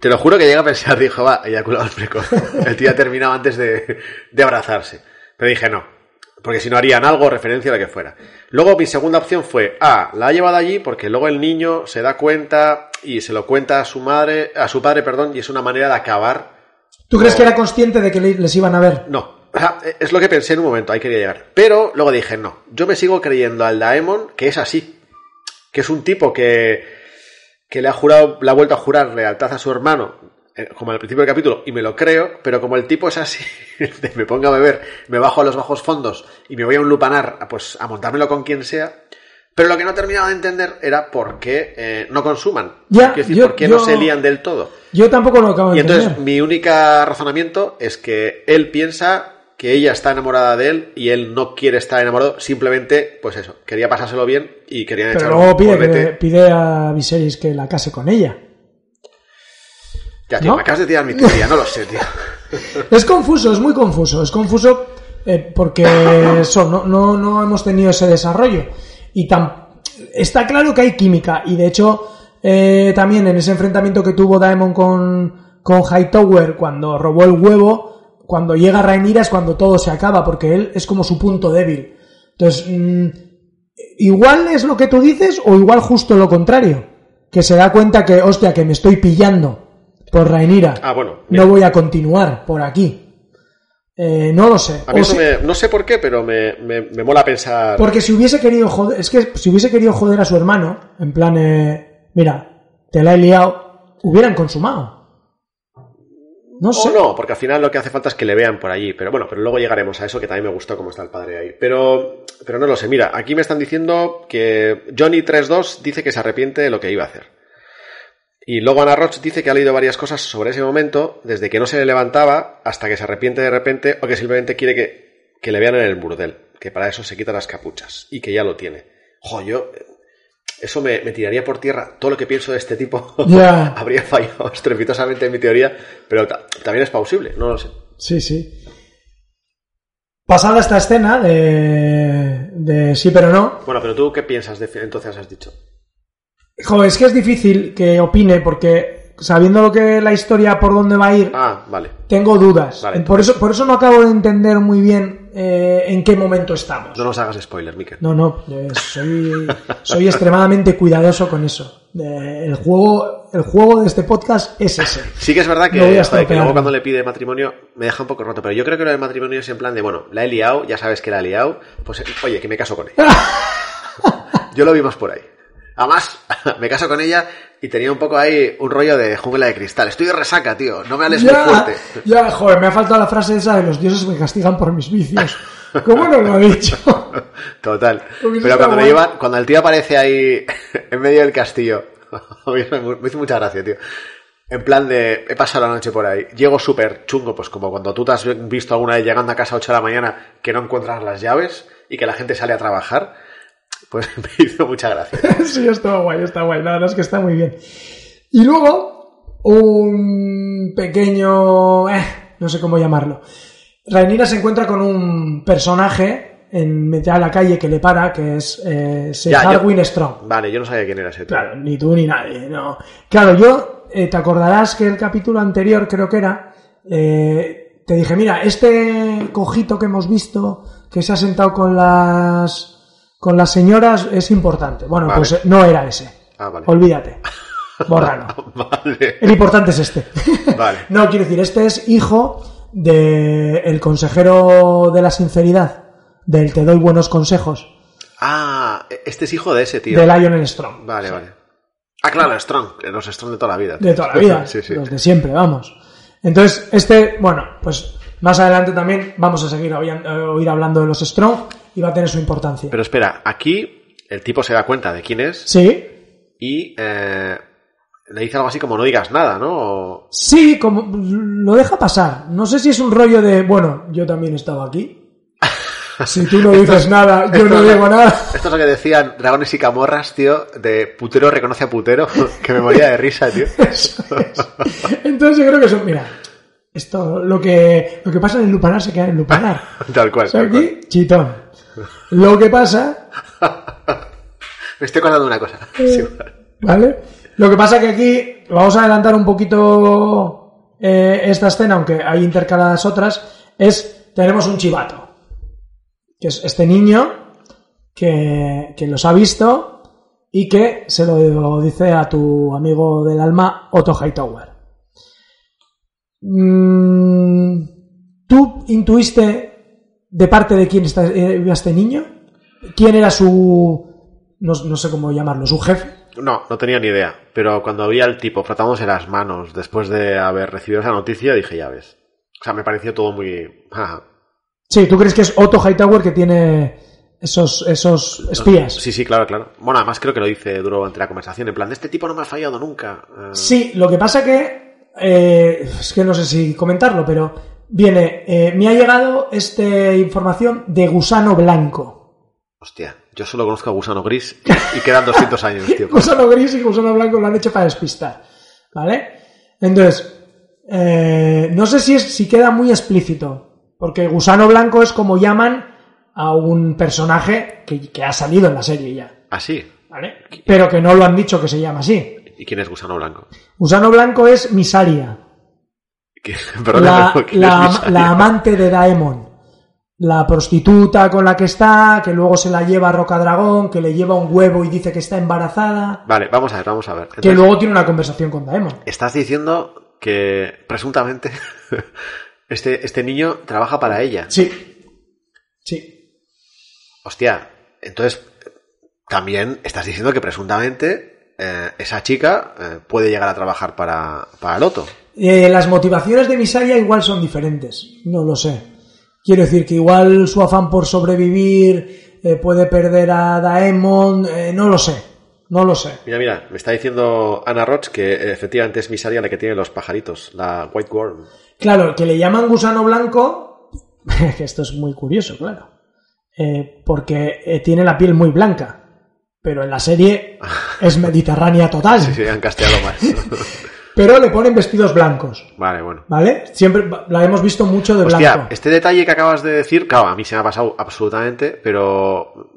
Te lo juro que llegué a pensar, dijo, va, eyaculado precoz. El tío ha terminado antes de, de abrazarse. Pero dije, no, porque si no harían algo, referencia a lo que fuera. Luego mi segunda opción fue, ah, la ha llevado allí porque luego el niño se da cuenta y se lo cuenta a su madre, a su padre, perdón, y es una manera de acabar. ¿Tú crees que era consciente de que le- les iban a ver? No, es lo que pensé en un momento, ahí quería llegar. Pero luego dije, no, yo me sigo creyendo al Daemon que es así. Que es un tipo que, que le ha jurado, le ha vuelto a jurar lealtad a su hermano, eh, como al principio del capítulo, y me lo creo, pero como el tipo es así, me pongo a beber, me bajo a los bajos fondos y me voy a un lupanar, pues a montármelo con quien sea. Pero lo que no terminaba de entender era por qué eh, no consuman. Ya, decir, yo- por qué no se lían del todo. Yo tampoco lo acabo de Y entender. entonces mi única razonamiento es que él piensa que ella está enamorada de él y él no quiere estar enamorado, simplemente, pues eso, quería pasárselo bien y quería Pero luego pide, que, pide a Viserys que la case con ella. Ya, tío, ¿no? me acabas de tirar mi teoría, no lo sé, tío. Es confuso, es muy confuso. Es confuso eh, porque eso, no, no, no hemos tenido ese desarrollo. Y tan, está claro que hay química. Y de hecho, eh, también en ese enfrentamiento que tuvo Daemon con, con Hightower cuando robó el huevo, cuando llega Rhaenyra es cuando todo se acaba, porque él es como su punto débil. Entonces, mm, igual es lo que tú dices o igual justo lo contrario. Que se da cuenta que, hostia, que me estoy pillando por Rhaenyra Ah, bueno, mira. no voy a continuar por aquí. Eh, no lo sé. A mí O eso si- me- no sé por qué, pero me, me- me mola pensar. Porque si hubiese querido joder, es que si hubiese querido joder a su hermano, en plan, eh, mira, te la he liado, hubieran consumado. No sé. O no, porque al final lo que hace falta es que le vean por allí. Pero bueno, pero luego llegaremos a eso, que también me gustó cómo está el padre ahí. Pero, pero no lo sé. Mira, aquí me están diciendo que Johnny32 dice que se arrepiente de lo que iba a hacer. Y luego Ana Roch dice que ha leído varias cosas sobre ese momento, desde que no se le levantaba hasta que se arrepiente de repente o que simplemente quiere que, que le vean en el burdel. Que para eso se quita las capuchas. Y que ya lo tiene. Jo, yo... Eso me, me tiraría por tierra. Todo lo que pienso de este tipo habría fallado estrepitosamente en mi teoría, pero ta- también es plausible, no lo sé. Sí, sí. Pasada esta escena de, de sí pero no, Bueno, pero tú qué piensas de entonces has dicho. Joder, es que es difícil que opine porque sabiendo lo que la historia por dónde va a ir, Ah, vale. tengo dudas. Vale, por eso, por eso no acabo de entender muy bien eh, en qué momento estamos. No nos hagas spoiler, Miquel. No, no, eh, soy, soy extremadamente cuidadoso con eso. Eh, el juego, el juego de este podcast es ese. Sí que es verdad que, No joder, que luego cuando le pide matrimonio me deja un poco roto, pero yo creo que lo del matrimonio es en plan de, bueno, la he liado, ya sabes que la he liado, pues oye, que me caso con ella. yo lo vimos por ahí. Además, me caso con ella y tenía un poco ahí un rollo de jungla de cristal. Estoy de resaca, tío, no me hables muy fuerte. ya, joder, me ha faltado la frase esa de los dioses me castigan por mis vicios. ¿Cómo no lo ha dicho? Total. Pero cuando, llevan- cuando el tío aparece ahí en medio del castillo, me hizo mucha gracia, tío. En plan de, he pasado la noche por ahí, llego súper chungo, pues como cuando tú te has visto alguna vez llegando a casa a 8 de la mañana que no encuentras las llaves y que la gente sale a trabajar, pues me hizo mucha gracia. sí, está guay, está guay. La verdad es que está muy bien. Y luego, un pequeño... eh, no sé cómo llamarlo. Rhaenyra se encuentra con un personaje en mitad de la calle que le para, que es eh, Sir Strong. Vale, yo no sabía quién era ese tío. Claro, ni tú ni nadie, no. Claro, yo, eh, te acordarás que el capítulo anterior, creo que era, eh, te dije, mira, este cojito que hemos visto, que se ha sentado con las, con las señoras, es importante. Bueno, Vale. pues eh, no era ese. Ah, vale. Olvídate. Bórralo. Vale. El importante es este. Vale. no, quiero decir, este es hijo de el consejero de la sinceridad, del te doy buenos consejos, Ah, este es hijo de ese tío. de Lionel Strong. Vale, vale. Ah, claro, Strong, los Strong de toda la vida. De toda la vida. sí, sí. Los de siempre, vamos. Entonces, este, bueno, pues más adelante también vamos a seguir eh, oír hablando de los Strong y va a tener su importancia. Pero espera, aquí el tipo se da cuenta de quién es sí, y eh, le dice algo así como no digas nada, ¿no? O- sí, como lo deja pasar. No sé si es un rollo de, bueno, yo también estaba aquí. Si tú no dices nada, yo no digo nada. Esto es lo que decían dragones y camorras, tío, de putero reconoce a putero, que me moría de risa, tío. Eso es. Entonces yo creo que eso, mira, esto, lo que, lo que pasa en el lupanar se queda en el lupanar. Tal cual, tal cual. aquí, chitón. Lo que pasa Me estoy acordando de una cosa. ¿Vale? Lo que pasa que aquí vamos a adelantar un poquito eh, esta escena, aunque hay intercaladas otras, es tenemos un chivato, que es este niño que, que los ha visto y que se lo dice a tu amigo del alma, Otto Hightower. Mm, ¿Tú intuiste de parte de quién está, eh, iba este niño? ¿Quién era su... no, no sé cómo llamarlo, su jefe? No, no tenía ni idea. Pero cuando vi al tipo frotándose las manos después de haber recibido esa noticia, dije, ya ves. O sea, me pareció todo muy... Sí, ¿tú crees que es Otto Hightower que tiene esos, esos espías? Sí, sí, claro, claro. Bueno, además creo que lo dice durante la conversación, en plan, de este tipo no me ha fallado nunca. Eh, Sí, lo que pasa que eh, es que no sé si comentarlo, pero viene, eh, me ha llegado esta información de Gusano Blanco. Hostia, yo solo conozco a Gusano Gris y quedan 200 años, tío. Gusano Gris y Gusano Blanco lo han hecho para despistar, ¿vale? Entonces, eh, no sé si, es, si queda muy explícito, porque Gusano Blanco es como llaman a un personaje que, que ha salido en la serie ya, Ah, sí. ¿vale? Pero que no lo han dicho que se llama así. ¿Y quién es Gusano Blanco? Gusano Blanco es Misaria, la, pero ¿quién la- es Misaria? la amante de Daemon. La prostituta con la que está, que luego se la lleva a Rocadragón, que le lleva un huevo y dice que está embarazada, Vale, vamos a ver, vamos a ver. que luego tiene una conversación con Daemon. Estás diciendo que presuntamente Este, este niño trabaja para ella. Sí. Sí. Hostia, entonces también estás diciendo que presuntamente eh, esa chica eh, puede llegar a trabajar para, para Loto. Eh, las motivaciones de Misaria igual son diferentes. No lo sé. Quiero decir que igual su afán por sobrevivir puede perder a Daemon. no lo sé. No lo sé. Mira, mira, me está diciendo Ana Roch que efectivamente es Misaria la que tiene los pajaritos, la White Worm. Claro, que le llaman gusano blanco, que esto es muy curioso, claro, Eh, porque tiene la piel muy blanca, pero en la serie es mediterránea total, Sí, sí, han casteado mal. pero le ponen vestidos blancos, vale, bueno. ¿vale? Siempre la hemos visto mucho de Hostia, blanco. este detalle que acabas de decir, claro, a mí se me ha pasado absolutamente, pero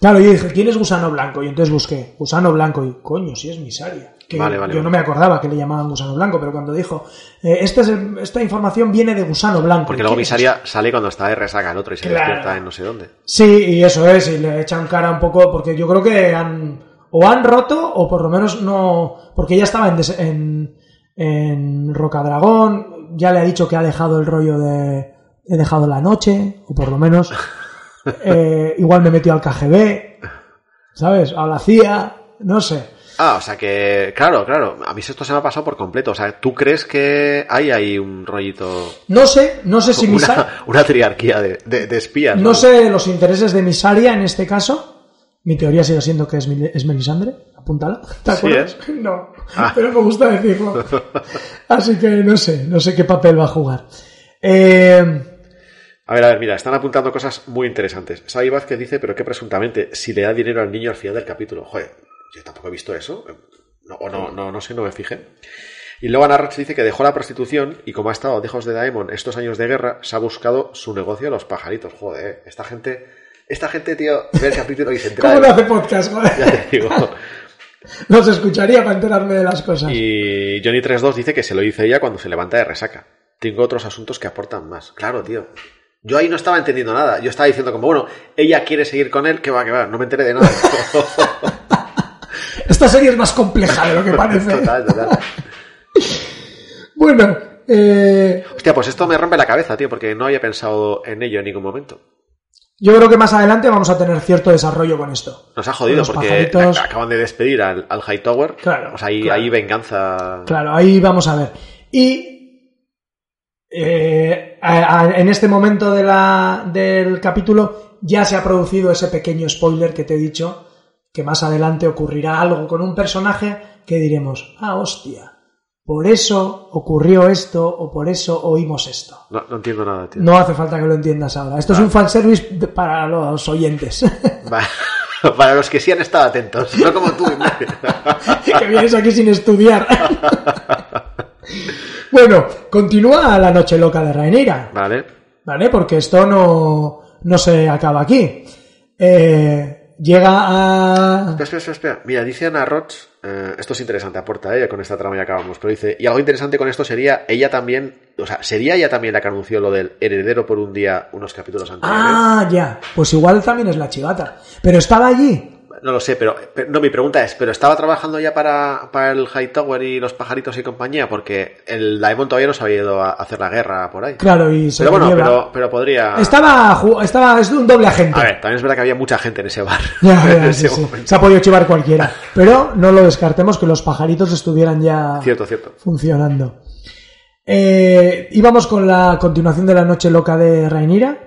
Claro, yo dije, ¿quién es gusano blanco? Y entonces busqué, gusano blanco, y coño, si es Misaria. Que Vale, vale, yo no me acordaba que le llamaban gusano blanco, pero cuando dijo, eh, esta, es el- esta información viene de gusano blanco. porque luego ¿Quién es Misaria sale cuando está de resaca el otro y se Claro. despierta en no sé dónde. Sí, y eso es, y le echan cara un poco, porque yo creo que han, o han roto, o por lo menos no, porque ella estaba en, des- en, en Rocadragón, ya le ha dicho que ha dejado el rollo de, he dejado la noche, o por lo menos, eh, igual me metió al KGB, ¿sabes? A la CIA, no sé. Ah, o sea que, claro, claro, a mí esto se me ha pasado por completo. O sea, ¿tú crees que hay ahí un rollito, No sé, no sé si una, una triarquía de, de- de espías? no sé los intereses de Misaria en este caso. Mi teoría sigue siendo que es, es Melisandre. Apúntala. ¿Te Sí, acuerdas? ¿eh? No, Ah. pero me gusta decirlo. Así que no sé, no sé qué papel va a jugar. Eh, A ver, a ver, mira, están apuntando cosas muy interesantes. Xavi Vázquez dice, pero que presuntamente, si le da dinero al niño al final del capítulo. Joder, yo tampoco he visto eso. No, o no, no, no sé, no me fijé. Y luego Ana Roch dice que dejó la prostitución y como ha estado lejos de Daemon estos años de guerra, se ha buscado su negocio de los pajaritos. Joder, esta gente, esta gente, tío, ve el capítulo y se entera. ¿Cómo no hace podcast? joder? Ya te digo. Los escucharía para enterarme de las cosas. Y Johnny32 dice que se lo dice ella cuando se levanta de resaca. Tengo otros asuntos que aportan más. Claro, tío. Yo ahí no estaba entendiendo nada. Yo estaba diciendo como, bueno, ella quiere seguir con él, que va, que va. No me enteré de nada. Esta serie es más compleja de lo que parece. total, total. Bueno, eh, Hostia, pues esto me rompe la cabeza, tío, porque no había pensado en ello en ningún momento. yo creo que más adelante vamos a tener cierto desarrollo con esto. Nos ha jodido porque pajaritos. ac- acaban de despedir al, al Hightower. Claro, O sea, ahí, claro. ahí venganza. Claro, ahí vamos a ver. Y eh, a- a- en este momento de la, del capítulo ya se ha producido ese pequeño spoiler que te he dicho, que más adelante ocurrirá algo con un personaje que diremos, ah, hostia, por eso ocurrió esto o por eso oímos esto. No, no entiendo nada, tío. No hace falta que lo entiendas ahora. Esto es un fanservice para los oyentes. Para los que sí han estado atentos, no como tú. que vienes aquí sin estudiar. bueno, continúa la noche loca de Rhaenyra. vale. ¿Vale? Porque esto no, no se acaba aquí. Eh, llega a... Espera, espera, espera, espera. Mira, dice Ana Roch, eh, esto es interesante, aporta ella con esta trama y acabamos, pero dice, y algo interesante con esto sería, ella también, o sea, sería ella también la que anunció lo del heredero por un día unos capítulos anteriores. Ah, ya. Pues igual también es la chivata. Pero estaba allí. No lo sé, pero, pero- no, mi pregunta es, ¿pero estaba trabajando ya para, para el Hightower y los pajaritos y compañía? Porque el Daemon todavía no se había ido a hacer la guerra por ahí. Claro, y se pero bueno, pero, pero podría... Estaba, estaba, es un doble agente. A ver, también es verdad que había mucha gente en ese bar. Ya, ya, en sí, ese sí. momento. Se ha podido chivar cualquiera. Pero no lo descartemos que los pajaritos estuvieran ya Cierto, cierto. funcionando. Eh, íbamos con la continuación de la noche loca de Rhaenyra,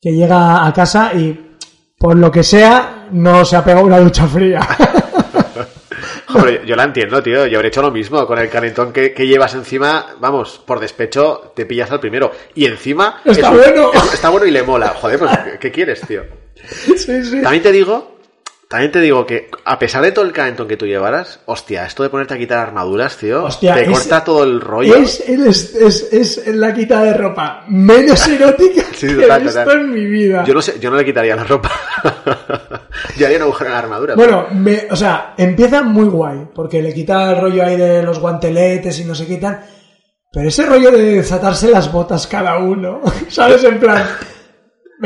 que llega a casa y, por lo que sea, no se ha pegado una ducha fría. Hombre, yo la entiendo, tío. Yo habría hecho lo mismo. Con el calentón que, que llevas encima, vamos, por despecho te pillas al primero. Y encima. Está es bueno. es- está bueno y le mola. Joder, pues, ¿qué, qué quieres, tío? sí, sí. También te digo. También te digo que, a pesar de todo el calentón que tú llevaras, hostia, esto de ponerte a quitar armaduras, tío, Hostia, te es- corta todo el rollo. Es, es, es, la quita de ropa menos erótica Sí, que total, he visto total. en mi vida. Yo no sé, yo no le quitaría la ropa. yo haría un agujero en la armadura. Bueno, me- o sea, empieza muy guay, porque le quita el rollo ahí de los guanteletes y no se quitan. Pero ese rollo de desatarse las botas cada uno, ¿sabes? En plan,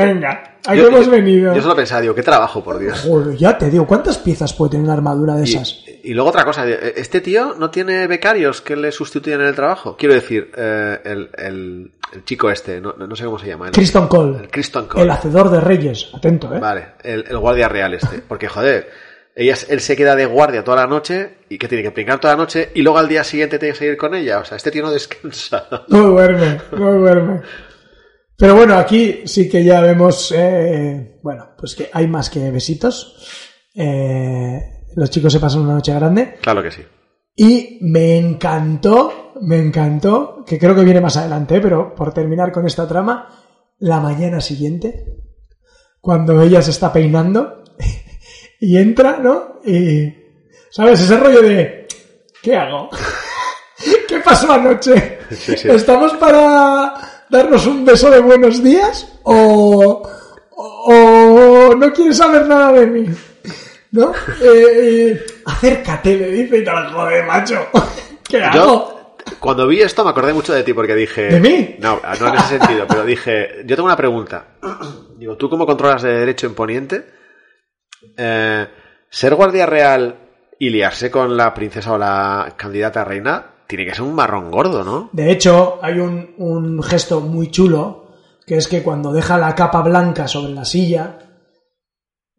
venga, aquí Yo- hemos yo- venido. Yo solo pensaba, digo, qué trabajo, por Dios. Joder, ya te digo, ¿cuántas piezas puede tener una armadura de Y, esas? Y luego otra cosa, ¿este tío no tiene becarios que le sustituyan en el trabajo? Quiero decir, eh, el, el- el chico este, no, no sé cómo se llama. el- Criston Cole. El Criston Cole. El hacedor de reyes. Atento, ¿eh? Vale, el, el guardia real este. Porque, joder, ella, él se queda de guardia toda la noche y que tiene que pringar toda la noche y luego al día siguiente tiene que seguir con ella. O sea, este tío no descansa. No duerme, no duerme. Pero bueno, aquí sí que ya vemos, eh, bueno, pues que hay más que besitos. Eh, los chicos se pasan una noche grande. Claro que sí. Y me encantó, me encantó, que creo que viene más adelante, ¿eh? pero por terminar con esta trama, la mañana siguiente, cuando ella se está peinando y entra, ¿no? Y, ¿sabes? Ese rollo de, ¿qué hago? ¿Qué pasó anoche? Sí, sí. ¿Estamos para darnos un beso de buenos días? ¿O, o, no quieres saber nada de mí? ¿No? Eh, eh, acércate, le dice, y te la joder, macho. ¿Qué hago? Yo, cuando vi esto, me acordé mucho de ti porque dije. ¿De mí? No, no en ese sentido, pero dije. Yo tengo una pregunta. Digo, ¿tú cómo controlas de derecho en Poniente? Eh, ser guardia real y liarse con la princesa o la candidata a reina tiene que ser un marrón gordo, ¿no? De hecho, hay un, un gesto muy chulo, que es que cuando deja la capa blanca sobre la silla,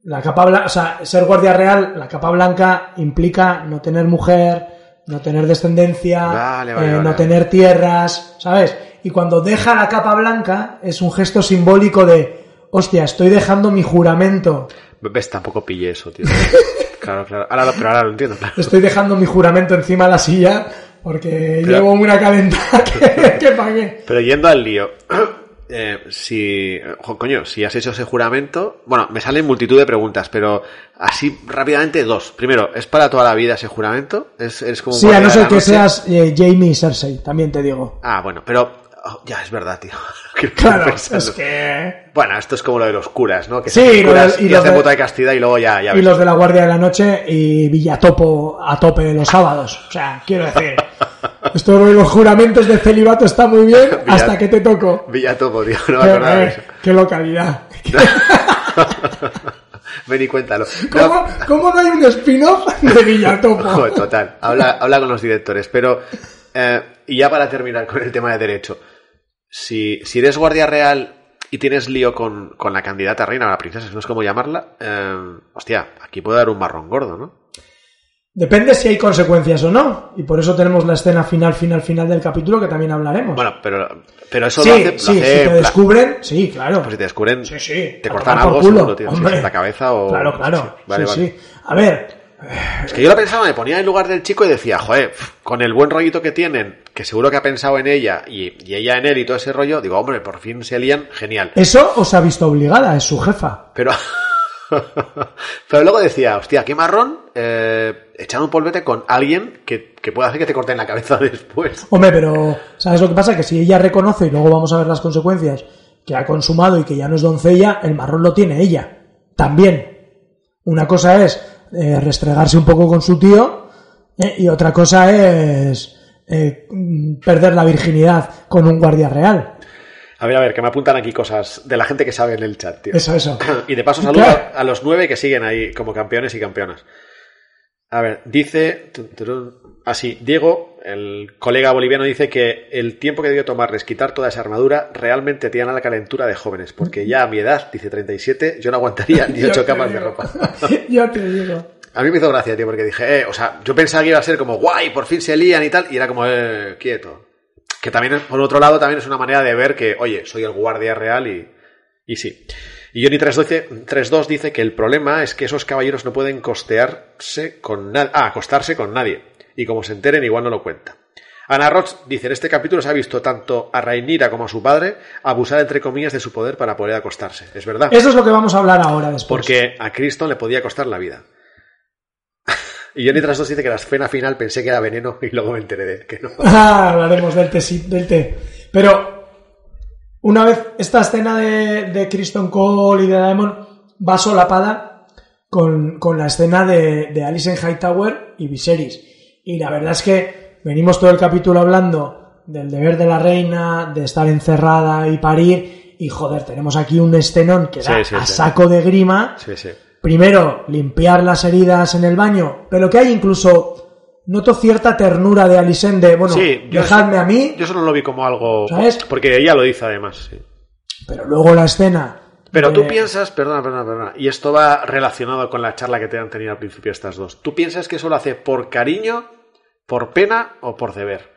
la capa blanca, o sea, ser guardia real, la capa blanca implica no tener mujer, no tener descendencia, Vale, vale, eh, vale. no tener tierras, ¿sabes? Y cuando deja la capa blanca es un gesto simbólico de, hostia, estoy dejando mi juramento, Ves, tampoco pillé eso, tío. Claro, claro. Ahora, lo- pero ahora lo entiendo, claro. estoy dejando mi juramento encima de la silla porque llevo una calentada que, que pagué. Pero yendo al lío. eh, si. jo, coño, si has hecho ese juramento. Bueno, me salen multitud de preguntas, pero así rápidamente dos. Primero, ¿es para toda la vida ese juramento? ¿Es, es como Sí, a no ser que seas eh, Jamie y Cersei, también te digo. Ah, bueno, pero. Oh, ya, es verdad, tío. Claro, es que... Bueno, esto es como lo de los curas, ¿no? Que Sí, curas de- y y, los de- de castidad y luego ya, ya Y los de la Guardia de la Noche y Villatopo a tope los sábados. O sea, quiero decir, esto de los juramentos de celibato está muy bien Villa- hasta que te toco. Villatopo, tío, no me acordaba de eh, eso. qué localidad. Ven y cuéntalo. No, ¿Cómo, cómo no hay un spin-off de Villatopo? Total. Habla, habla con los directores. Pero, eh, y ya para terminar con el tema de derecho. Si, si eres guardia real y tienes lío con, con la candidata reina o la princesa, no es como llamarla, eh, hostia, aquí puede dar un marrón gordo, ¿no? Depende si hay consecuencias o no. Y por eso tenemos la escena final, final, final del capítulo que también hablaremos. Bueno, pero, pero eso sí, lo hace, lo sí, hace si te descubren, sí, claro. Pues si te descubren, Sí, sí. te cortan algo seguro, tío. Si la cabeza o... Claro, claro. Sí, vale, vale. sí. A ver, Es que yo lo pensaba, me ponía en lugar del chico y decía, joder, con el buen rollito que tienen, que seguro que ha pensado en ella y, y ella en él y todo ese rollo, digo, hombre, por fin se lían, genial. eso os ha visto obligada, es su jefa. Pero, pero luego decía, hostia, qué marrón eh, echar un polvete con alguien que, que puede hacer que te corten la cabeza después. Hombre, pero ¿sabes lo que pasa? Que si ella reconoce, y luego vamos a ver las consecuencias, que ha consumado y que ya no es doncella, el marrón lo tiene ella. También. Una cosa es eh, restregarse un poco con su tío eh, y otra cosa es eh, perder la virginidad con un guardia real. A ver, a ver, que me apuntan aquí cosas de la gente que sabe en el chat, tío. Eso, eso. Y de paso saludo Claro. a los nueve que siguen ahí como campeones y campeonas. A ver, dice... Así, Diego, el colega boliviano, dice que el tiempo que debió tomarles quitar toda esa armadura realmente tiene la calentura de jóvenes, porque ya a mi edad, dice 37, yo no aguantaría ni ocho te camas de ropa. ya te digo. A mí me hizo gracia, tío, porque dije, eh, o sea, yo pensaba que iba a ser como, guay, por fin se lían y tal, y era como, eh, quieto. Que también, por otro lado, también es una manera de ver que, oye, soy el guardia real y, y sí. Y Johnny 312 3.2 dice que el problema es que esos caballeros no pueden costearse con nadie, ah, acostarse con nadie. Y como se enteren, igual no lo cuenta. Ana Roch dice, en este capítulo se ha visto tanto a Rhaenyra como a su padre abusar, entre comillas, de su poder para poder acostarse. Es verdad. Eso es lo que vamos a hablar ahora después. Porque a Criston le podía costar la vida. Y Johnny tras dos dice que la escena final pensé que era veneno y luego me enteré de que no. Ah, hablaremos del té, sí, del té. Pero una vez esta escena de, de Kristen Cole y de Daemon va solapada con, con la escena de, de Alice en Hightower y Viserys. Y la verdad es que venimos todo el capítulo hablando del deber de la reina, de estar encerrada y parir. Y joder, tenemos aquí un escenón que da sí, a saco de grima. Sí, sí. primero limpiar las heridas en el baño, pero que hay incluso noto cierta ternura de Alisen de, bueno, Sí, dejadme eso- a mí, Yo eso no lo vi como algo. ¿Sabes? Porque ella lo dice además. sí. pero luego la escena. Pero tú piensas, perdona, perdona, perdona, y esto va relacionado con la charla que te han tenido al principio estas dos. ¿Tú piensas que eso lo hace por cariño, por pena o por deber?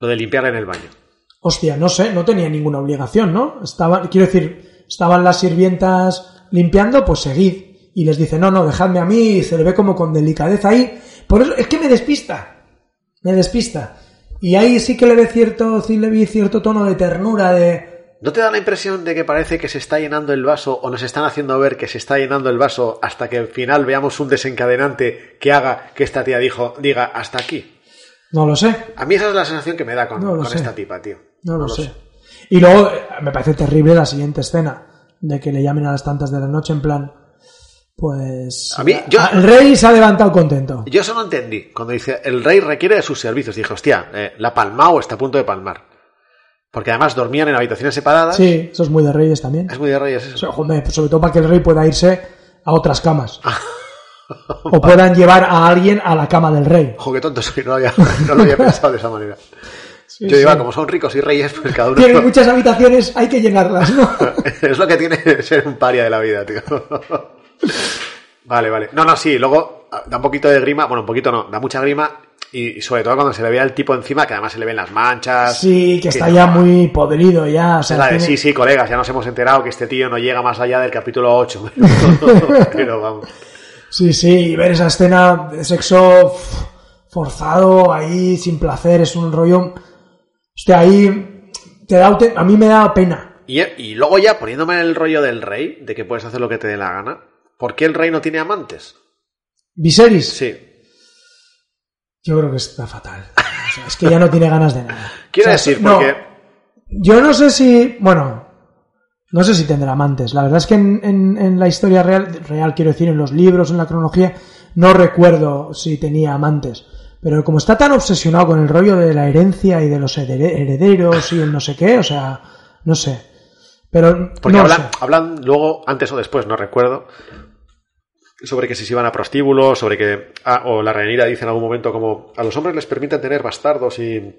Lo de limpiar en el baño. Hostia, no sé, no tenía ninguna obligación, ¿no? Estaban, quiero decir, estaban las sirvientas limpiando, pues seguid. Y les dice, no, no, dejadme a mí, y se le ve como con delicadeza ahí. Por eso, es que me despista. Me despista. Y ahí sí que le ve cierto, sí le vi cierto tono de ternura, de, ¿No te da la impresión de que parece que se está llenando el vaso o nos están haciendo ver que se está llenando el vaso hasta que al final veamos un desencadenante que haga que esta tía dijo, diga hasta aquí? no lo sé, A mí esa es la sensación que me da con, No con esta tipa, tío. no lo, sé. Y luego eh, me parece terrible la siguiente escena, de que le llamen a las tantas de la noche en plan, pues... A mí, yo- El rey se ha levantado contento. Yo eso no entendí. Cuando dice, el rey requiere de sus servicios, dije, hostia, eh, la palmao está a punto de palmar. Porque además dormían en habitaciones separadas. Sí, eso es muy de reyes también. Es muy de reyes O eso. sea, joder, sobre todo para que el rey pueda irse a otras camas. o puedan llevar a alguien a la cama del rey. Ojo, qué tonto soy, no lo había, no lo había pensado de esa manera. Sí, Yo sí. como son ricos y reyes, pues cada uno... Tienen muchas habitaciones, hay que llenarlas, ¿no? es lo que tiene ser un paria de la vida, tío. vale, vale. No, no, sí, luego ah, da un poquito de grima, bueno, un poquito no, da mucha grima y, sobre todo cuando se le ve al tipo encima, que además se le ven las manchas. Sí, que está no, ya muy podrido ya. O sea, Es la de, tiene- sí, sí, colegas, ya nos hemos enterado que este tío no llega más allá del capítulo 8. Pero vamos. sí, sí, y ver esa escena de sexo forzado ahí, sin placer, es un rollo... Hostia, ahí te da, a mí me da pena. Y, y luego ya poniéndome en el rollo del rey, de que puedes hacer lo que te dé la gana, ¿por qué el rey no tiene amantes? Viserys, Sí. Yo creo que está fatal. O sea, es que ya no tiene ganas de nada. Quiero O sea, decir, no, porque... Yo no sé si. Bueno. No sé si tendrá amantes. La verdad es que en, en- en la historia real, real, quiero decir, en los libros, en la cronología, no recuerdo si tenía amantes. Pero como está tan obsesionado con el rollo de la herencia y de los herederos y el no sé qué, o sea, no sé. Pero. Porque no hablan, hablan luego, antes o después, no recuerdo, sobre que si se iban a prostíbulos, sobre que... ah, o la Rhaenyra dice en algún momento como a los hombres les permiten tener bastardos y,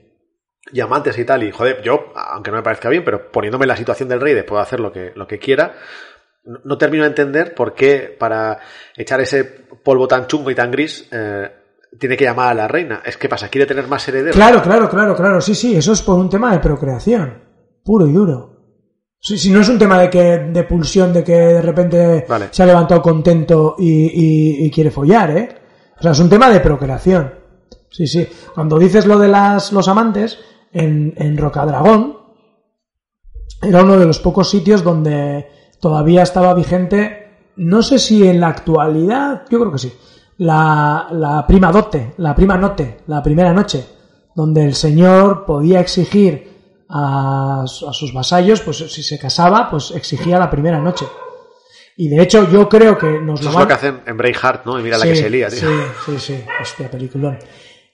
y amantes y tal. Y joder, yo, aunque no me parezca bien, pero poniéndome en la situación del rey de puedo hacer lo que, lo que quiera, no, no termino de entender por qué para echar ese polvo tan chungo y tan gris eh, tiene que llamar a la reina. Es que pasa, quiere tener más herederos. Claro, claro, claro, claro. Sí, sí, eso es por un tema de procreación. Puro y duro. Sí, sí, no es un tema de que de pulsión, de que de repente Vale. se ha levantado contento y, y- y quiere follar, ¿eh? O sea, es un tema de procreación. Sí, sí. Cuando dices lo de las, los amantes, en, en Rocadragón, era uno de los pocos sitios donde todavía estaba vigente, no sé si en la actualidad, yo creo que sí, la, la prima dote, la prima note, la primera noche, donde el señor podía exigir a, a sus vasallos, pues si se casaba, pues exigía la primera noche. Y de hecho yo creo que nos Eso lo es van... lo que hacen en Braveheart, ¿no? Y mira la que se lía, tío. Sí, sí, sí. Hostia, peliculón.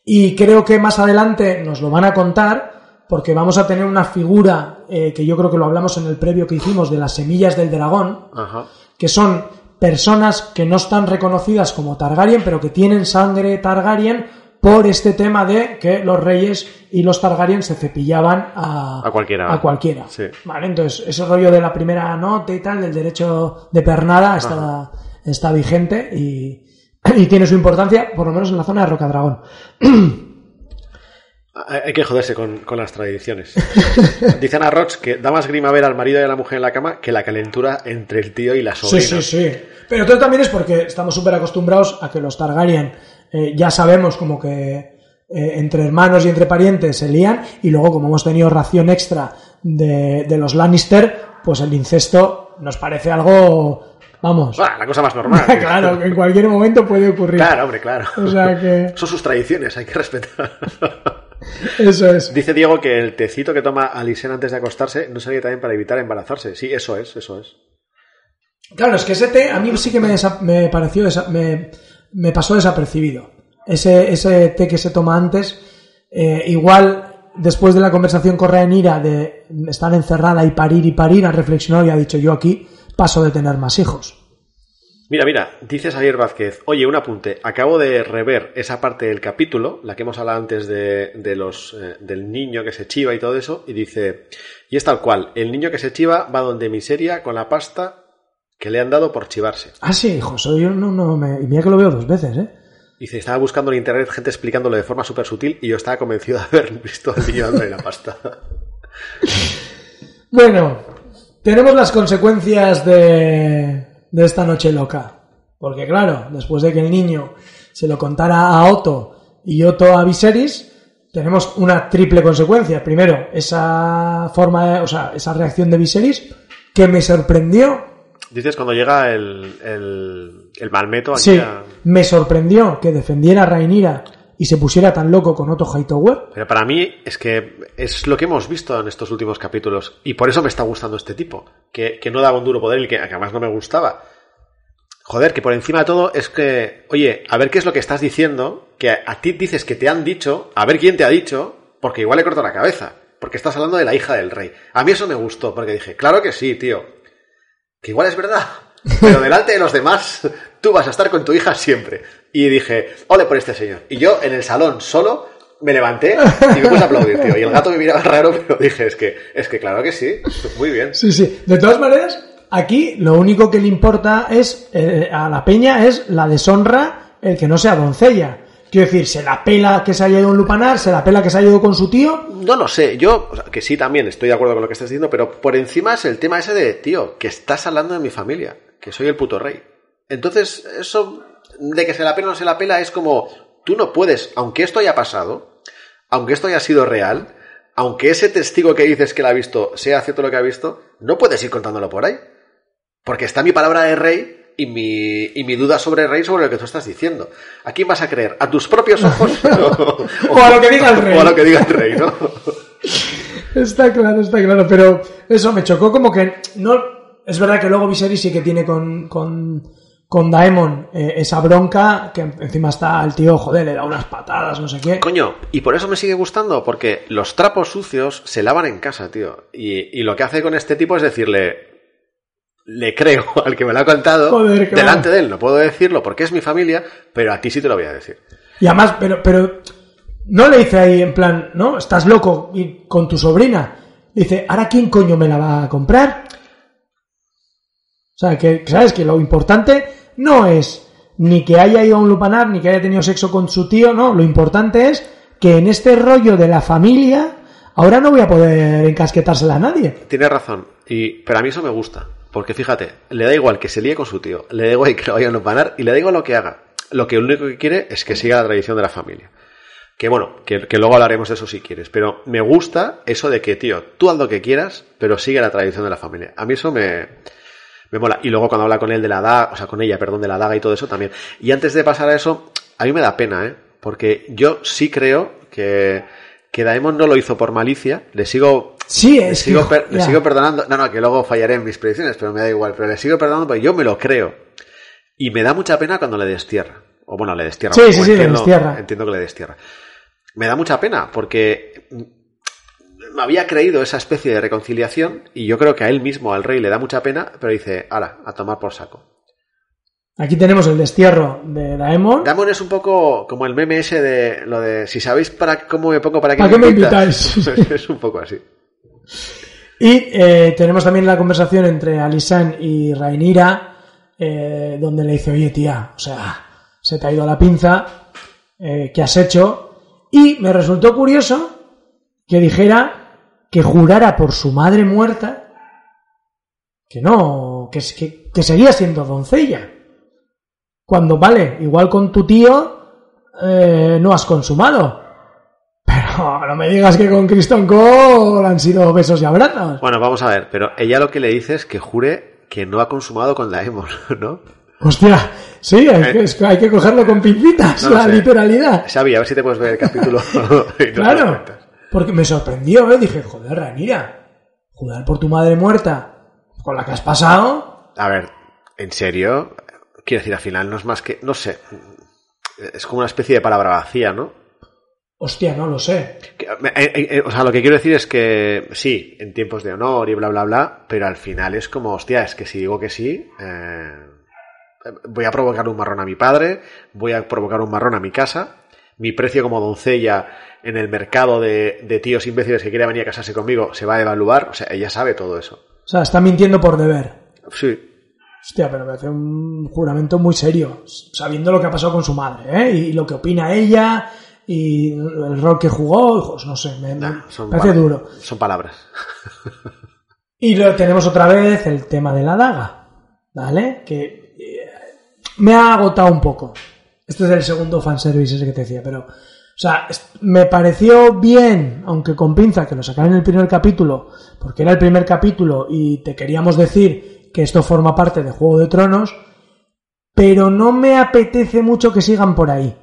Y creo que más adelante nos lo van a contar porque vamos a tener una figura eh, que yo creo que lo hablamos en el previo que hicimos de las semillas del dragón, Ajá. que son personas que no están reconocidas como Targaryen, pero que tienen sangre Targaryen por este tema de que los reyes y los Targaryen se cepillaban a, A cualquiera. A cualquiera. Sí. Vale, entonces ese rollo de la primera nota y tal, del derecho de pernada, está, está vigente y, y tiene su importancia, por lo menos en la zona de Rocadragón. Hay hay que joderse con, con las tradiciones. Dice Ana Roch que da más grima ver al marido y a la mujer en la cama que la calentura entre el tío y la Sí, sobrina. sí, sí. Pero todo también es porque estamos súper acostumbrados a que los Targaryen eh, ya sabemos como que eh, entre hermanos y entre parientes se lían y luego como hemos tenido ración extra de, de los Lannister, pues el incesto nos parece algo, vamos, Ah, la cosa más normal. claro, que en cualquier momento puede ocurrir. Claro, hombre, claro. O sea que Son sus tradiciones, hay que respetar. eso es. Dice Diego que el tecito que toma Alisen antes de acostarse no sería también para evitar embarazarse. Sí, eso es, eso es. Claro, es que ese té a mí sí que me, me pareció, desa- me, me pasó desapercibido. Ese, ese té que se toma antes, eh, igual después de la conversación con Rhaenyra de estar encerrada y parir y parir, ha reflexionado y ha dicho yo aquí paso de tener más hijos. Mira, mira, dice Xavier Vázquez, oye, un apunte, acabo de rever esa parte del capítulo, la que hemos hablado antes de, de los, eh, del niño que se chiva y todo eso, y dice, y es tal cual, el niño que se chiva va donde miseria con la pasta que le han dado por chivarse. Ah, sí, hijo, yo no, no me... Y mira que lo veo dos veces, ¿eh? Dice, estaba buscando en internet gente explicándolo de forma súper sutil y yo estaba convencido de haber visto al niño dándole la pasta. Bueno, tenemos las consecuencias de, de esta noche loca. Porque claro, después de que el niño se lo contara a Otto y Otto a Viserys, tenemos una triple consecuencia. Primero, esa forma, o sea, esa reacción de Viserys que me sorprendió. Dices cuando llega el, el, el malmeto aquí Sí, a- me sorprendió que defendiera a Rhaenyra y se pusiera tan loco con Otto Hightower. Pero para mí es que es lo que hemos visto en estos últimos capítulos. Y por eso me está gustando este tipo. Que, que no daba un duro poder y que, que además no me gustaba. Joder, que por encima de todo es que, oye, a ver qué es lo que estás diciendo, que a, a ti dices que te han dicho, a ver quién te ha dicho, porque igual le corto la cabeza. Porque estás hablando de la hija del rey. A mí eso me gustó, porque dije, claro que sí, tío. Que igual es verdad. Pero delante de los demás, tú vas a estar con tu hija siempre. Y dije, ole por este señor. Y yo en el salón solo me levanté y me a aplaudir, tío. Y el gato me miraba raro, pero dije, es que, es que claro que sí. Muy bien. Sí, sí. De todas maneras, aquí lo único que le importa es eh, a la peña es la deshonra el que no sea doncella. Quiero decir, se la pela que se haya ido un lupanar, se la pela que se haya ido con su tío. No lo sé, yo, que sí también estoy de acuerdo con lo que estás diciendo, pero por encima es el tema ese de, tío, que estás hablando de mi familia, que soy el puto rey. Entonces, eso de que se la pela o no se la pela es como, tú no puedes, aunque esto haya pasado, aunque esto haya sido real, aunque ese testigo que dices que la ha visto sea cierto lo que ha visto, no puedes ir contándolo por ahí. Porque está mi palabra de rey y mi, y mi duda sobre rey sobre lo que tú estás diciendo. ¿A quién vas a creer? ¿A tus propios ojos? O a lo que diga el rey. O a lo que diga el rey, ¿no? Está claro, está claro. Pero eso me chocó como que no. Es verdad que luego Viserys sí que tiene con, con, con Daemon eh, esa bronca, que encima está el tío, joder, le da unas patadas, no sé qué. Coño, y por eso me sigue gustando, porque los trapos sucios se lavan en casa, tío. Y, y lo que hace con este tipo es decirle, le creo al que me lo ha contado, Joder, delante de él, no puedo decirlo porque es mi familia, pero a ti sí te lo voy a decir. Y además, pero, pero no le dice ahí en plan, ¿no? Estás loco y con tu sobrina. Dice, ¿ahora quién coño me la va a comprar? O sea, que, ¿sabes? Que lo importante no es ni que haya ido a un lupanar, ni que haya tenido sexo con su tío, no. Lo importante es que en este rollo de la familia, ahora no voy a poder encasquetársela a nadie. Tienes razón, y, pero a mí eso me gusta. Porque fíjate, le da igual que se líe con su tío, le da igual que lo vayan a lupanar y le da igual lo que haga. Lo que único que quiere es que siga la tradición de la familia. Que bueno, que, que luego hablaremos de eso si quieres. Pero me gusta eso de que, tío, tú haz lo que quieras, pero sigue la tradición de la familia. A mí eso me, me mola. Y luego cuando habla con él de la daga, o sea, con ella, perdón, de la daga y todo eso también. Y antes de pasar a eso, a mí me da pena, ¿eh? Porque yo sí creo que, que Daemon no lo hizo por malicia. Le sigo Sí, le es sigo, que... per- le sigo perdonando. No, no, que luego fallaré en mis predicciones, pero me da igual. Pero le sigo perdonando porque yo me lo creo. Y me da mucha pena cuando le destierra. O bueno, le destierra. Sí, sí, sí, le destierra. Entiendo que le destierra. Me da mucha pena porque me había creído esa especie de reconciliación y yo creo que a él mismo, al rey, le da mucha pena, pero dice, ala, a tomar por saco. Aquí tenemos el destierro de Daemon. Damon es un poco como el meme ese de lo de si sabéis para cómo me pongo para qué, ¿Para qué me invitas?". invitáis? es un poco así. Y eh, tenemos también la conversación entre Alisan y Rhaenyra, eh, donde le dice, oye tía, o sea, se te ha ido la pinza, eh, ¿qué has hecho? Y me resultó curioso que dijera que jurara por su madre muerta que no, que, que, que seguía siendo doncella. Cuando, vale, igual con tu tío eh, no has consumado. No me digas que con Kristen Cole han sido besos y abrazos. Bueno, vamos a ver, pero ella lo que le dice es que jure que no ha consumado con Daemon, ¿no? Hostia, sí, hay que, es que hay que cogerlo con pincitas, No la sé. literalidad. Xavi, a ver si te puedes ver el capítulo. Claro, porque me sorprendió, ¿eh? Dije, joder, Ranira, jurar por tu madre muerta con la que has pasado. A ver, ¿en serio? Quiero decir, al final no es más que, no sé, es como una especie de palabra vacía, ¿no? Hostia, no lo sé. Eh, eh, eh, o sea, lo que quiero decir es que sí, en tiempos de honor y bla, bla, bla, pero al final es como, hostia, es que si digo que sí, eh, voy a provocar un marrón a mi padre, voy a provocar un marrón a mi casa, mi precio como doncella en el mercado de, de tíos imbéciles que quieren venir a casarse conmigo se va a evaluar, o sea, ella sabe todo eso. O sea, está mintiendo por deber. Sí, Hostia, pero me hace un juramento muy serio, sabiendo lo que ha pasado con su madre, ¿eh? Y lo que opina ella, y el rol que jugó, hijos, no sé, me, me Nah, son parece duro. Son palabras. Y lo tenemos otra vez el tema de la daga, ¿vale? Que eh, me ha agotado un poco. Este es el segundo fanservice ese que te decía, pero... O sea, me pareció bien, aunque con pinza, que lo sacaran en el primer capítulo, porque era el primer capítulo y te queríamos decir que esto forma parte de Juego de Tronos, pero no me apetece mucho que sigan por ahí.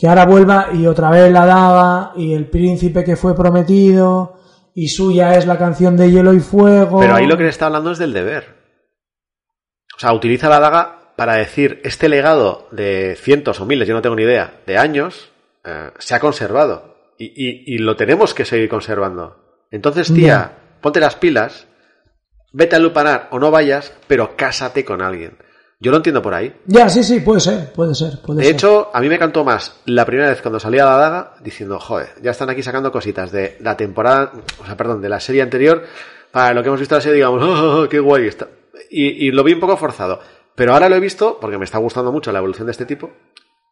Que ahora vuelva y otra vez la daga y el príncipe que fue prometido y suya es la canción de Hielo y Fuego. Pero ahí lo que le está hablando es del deber. O sea, utiliza la daga para decir, este legado de cientos o miles, yo no tengo ni idea, de años, eh, se ha conservado. Y, y- y lo tenemos que seguir conservando. Entonces, tía, ponte las pilas, vete a lupanar o no vayas, pero cásate con alguien. Yo lo entiendo por ahí. Ya, sí, sí, puede ser, puede ser, puede De ser. hecho, a mí me cantó más la primera vez cuando salía la daga diciendo, joder, ya están aquí sacando cositas de la temporada, o sea, perdón, de la serie anterior, para lo que hemos visto la serie, digamos, "Oh, oh, qué guay está. Y, y lo vi un poco forzado. Pero ahora lo he visto, porque me está gustando mucho la evolución de este tipo,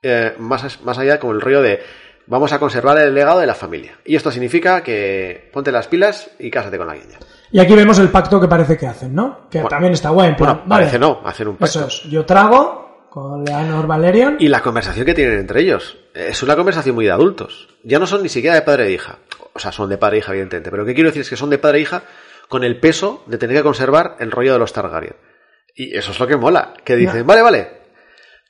eh, más, más allá como el rollo de, vamos a conservar el legado de la familia. Y esto significa que ponte las pilas y cásate con la guiña. Y aquí vemos el pacto que parece que hacen, ¿no? Que Bueno, también está guay, en plan, Bueno, vale, parece no, hacer un pacto. Eso es, yo trago con Leonor Valerian. Y la conversación que tienen entre ellos. Es una conversación muy de adultos. Ya no son ni siquiera de padre e hija. O sea, son de padre e hija, evidentemente. Pero lo que quiero decir es que son de padre e hija con el peso de tener que conservar el rollo de los Targaryen. Y eso es lo que mola. Que dicen, vale, vale.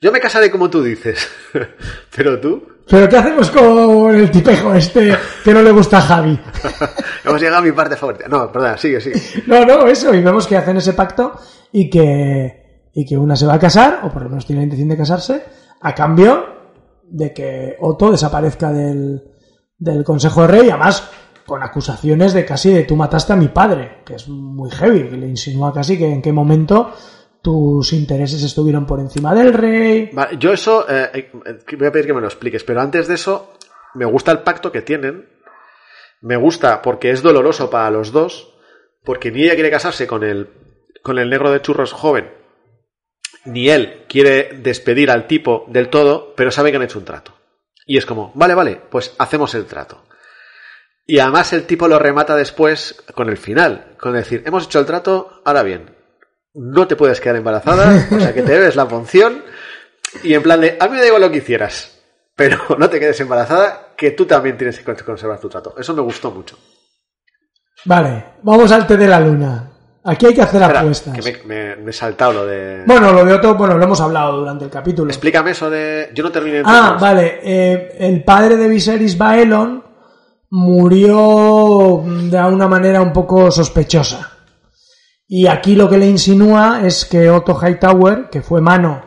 Yo me casaré como tú dices. Pero tú. Pero ¿qué hacemos con el tipejo este que no le gusta a Javi? Hemos llegado a mi parte favorita. No, perdón, sigue, sigue. No, no, eso, y vemos que hacen ese pacto y que, y que una se va a casar, o por lo menos tiene la intención de casarse, a cambio de que Otto desaparezca del, del Consejo de Rey, además con acusaciones de casi de tú mataste a mi padre, que es muy heavy, que le insinúa casi que en qué momento tus intereses estuvieron por encima del rey. Yo eso, eh, eh, voy a pedir que me lo expliques, pero antes de eso, me gusta el pacto que tienen. Me gusta porque es doloroso para los dos, porque ni ella quiere casarse con el, con el negro de churros joven, ni él quiere despedir al tipo del todo, pero sabe que han hecho un trato. Y es como, vale, vale, pues hacemos el trato. Y además el tipo lo remata después con el final, con decir, hemos hecho el trato, ahora bien, no te puedes quedar embarazada, o sea que te debes la función, y en plan de, a mí me da igual lo que hicieras, pero no te quedes embarazada, que tú también tienes que conservar tu trato. Eso me gustó mucho. Vale, vamos al té de la luna. Aquí hay que hacer Espera, apuestas. que me, me- me he saltado lo de... Bueno, lo de Otto, bueno, lo hemos hablado durante el capítulo. Explícame eso de... Yo no terminé... Ah, vale. eh, el padre de Viserys Baelon murió de una manera un poco sospechosa. Y aquí lo que le insinúa es que Otto Hightower, que fue mano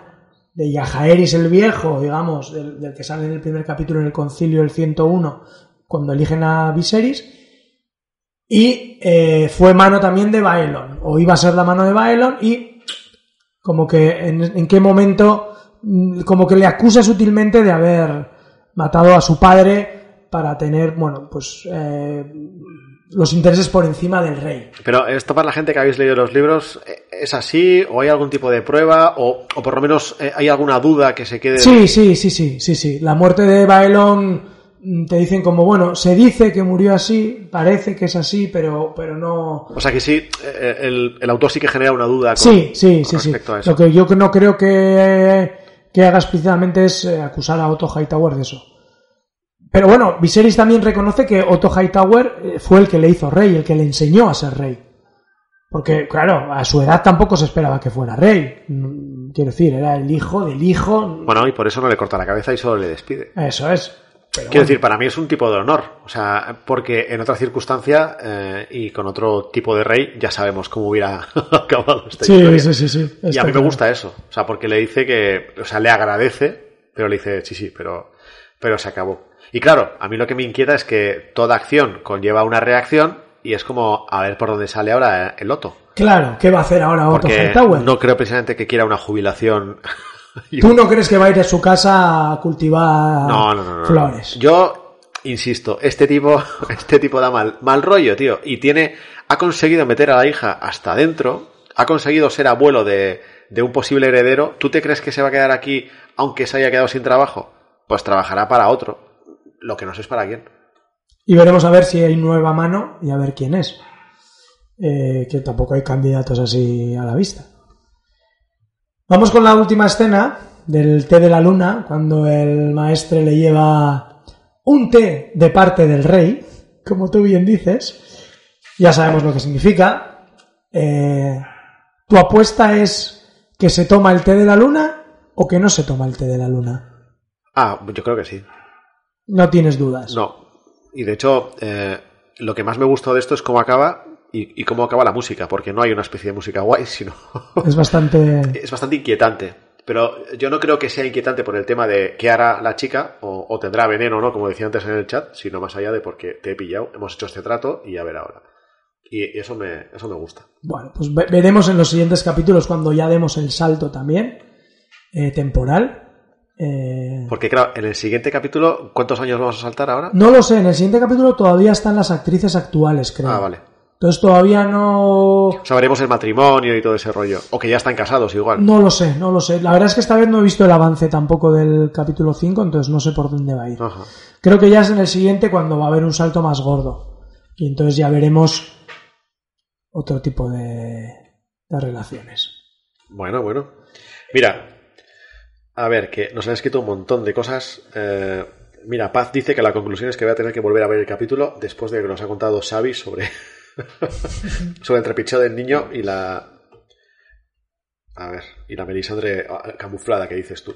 de Yajaeris el Viejo, digamos, del, que sale en el primer capítulo en el concilio del 101, cuando eligen a Viserys, y eh, fue mano también de Baelon, o iba a ser la mano de Baelon, y como que en, en qué momento, mm, como que le acusa sutilmente de haber matado a su padre para tener, bueno, pues eh, los intereses por encima del rey. Pero esto para la gente que habéis leído los libros, ¿eh, ¿es así? ¿O hay algún tipo de prueba? ¿O, o por lo menos eh, hay alguna duda que se quede? Sí, sí, sí, sí, sí, sí. La muerte de Baelon mm, te dicen como, bueno, se dice que murió así, parece que es así, pero, pero no... O sea que sí, eh, el, el autor sí que genera una duda con, Sí, sí, con sí, sí. respecto a eso. Lo que yo no creo que, que haga explícitamente es eh, acusar a Otto Hightower de eso. Pero bueno, Viserys también reconoce que Otto Hightower eh, fue el que le hizo rey, el que le enseñó a ser rey. Porque, claro, a su edad tampoco se esperaba que fuera rey. Mm, Quiero decir, era el hijo del hijo. Bueno, y por eso no le corta la cabeza y solo le despide. Eso es. Pero Quiero bueno. decir, para mí es un tipo de honor. O sea, porque en otra circunstancia eh, y con otro tipo de rey ya sabemos cómo hubiera acabado esta Sí, historia. sí, sí, sí. Y a mí me gusta eso. O sea, porque le dice que, o sea, le agradece, pero le dice, sí, sí, pero, pero se acabó. Y claro, a mí lo que me inquieta es que toda acción conlleva una reacción y es como a ver por dónde sale ahora el Otto. Claro, ¿qué va a hacer ahora Otto Porque no creo precisamente que quiera una jubilación. ¿Tú no crees que va a ir a su casa a cultivar no, no, no. flores? Yo insisto, este tipo, este tipo da mal, mal rollo, tío, y tiene, ha conseguido meter a la hija hasta adentro, ha conseguido ser abuelo de, de un posible heredero. ¿Tú te crees que se va a quedar aquí aunque se haya quedado sin trabajo? Pues trabajará para otro. Lo que no sé es para quién. Y veremos a ver si hay nueva mano y a ver quién es. Eh, que tampoco hay candidatos así a la vista. Vamos con la última escena del té de la luna, cuando el maestre le lleva un té de parte del rey, como tú bien dices. Ya sabemos lo que significa. Eh, ¿Tu apuesta es que se toma el té de la luna o que no se toma el té de la luna? Ah, yo creo que sí. No tienes dudas. No. Y de hecho, eh, lo que más me gustó de esto es cómo acaba y, y, cómo acaba la música, porque no hay una especie de música guay, sino... Es bastante... es bastante inquietante. Pero yo no creo que sea inquietante por el tema de qué hará la chica, o, o tendrá veneno, ¿no? Como decía antes en el chat, sino más allá de porque te he pillado, hemos hecho este trato y a ver ahora. Y, eso, me, eso me gusta. Bueno, pues ve veremos en los siguientes capítulos cuando ya demos el salto también eh, temporal. Eh... Porque claro, en el siguiente capítulo, ¿cuántos años vamos a saltar ahora? No lo sé, en el siguiente capítulo todavía están las actrices actuales, creo. Ah, vale. Entonces todavía no... Sabremos el matrimonio y todo ese rollo. O que ya están casados igual. No lo sé, no lo sé. La verdad es que esta vez no he visto el avance tampoco del capítulo 5, entonces no sé por dónde va a ir. Ajá. Creo que ya es en el siguiente cuando va a haber un salto más gordo. Y entonces ya veremos otro tipo de, de relaciones. Bueno, bueno. Mira, a ver, que nos han escrito un montón de cosas. Eh, mira, Paz dice que la conclusión es que voy a tener que volver a ver el capítulo después de que nos ha contado Xavi sobre, sobre el trepicheo del niño y la. A ver, y la Melisandre camuflada que dices tú.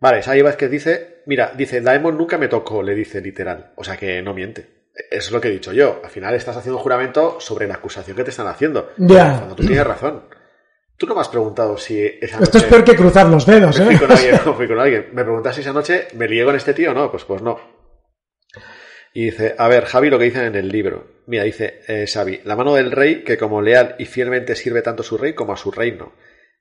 Vale, Xavi Vázquez dice: Mira, dice, Daemon nunca me tocó, le dice literal. O sea que no miente. Eso es lo que he dicho yo. Al final estás haciendo un juramento sobre la acusación que te están haciendo. Ya. Cuando tú tienes razón. Tú no me has preguntado si esa Esto noche es peor que cruzar los dedos, ¿eh? fui con alguien, no fui con alguien. Me preguntas si esa noche me lié con este tío o no. Pues, pues no. Y dice, a ver, Javi, lo que dicen en el libro. Mira, dice eh, Xavi, la mano del rey que como leal y fielmente sirve tanto a su rey como a su reino.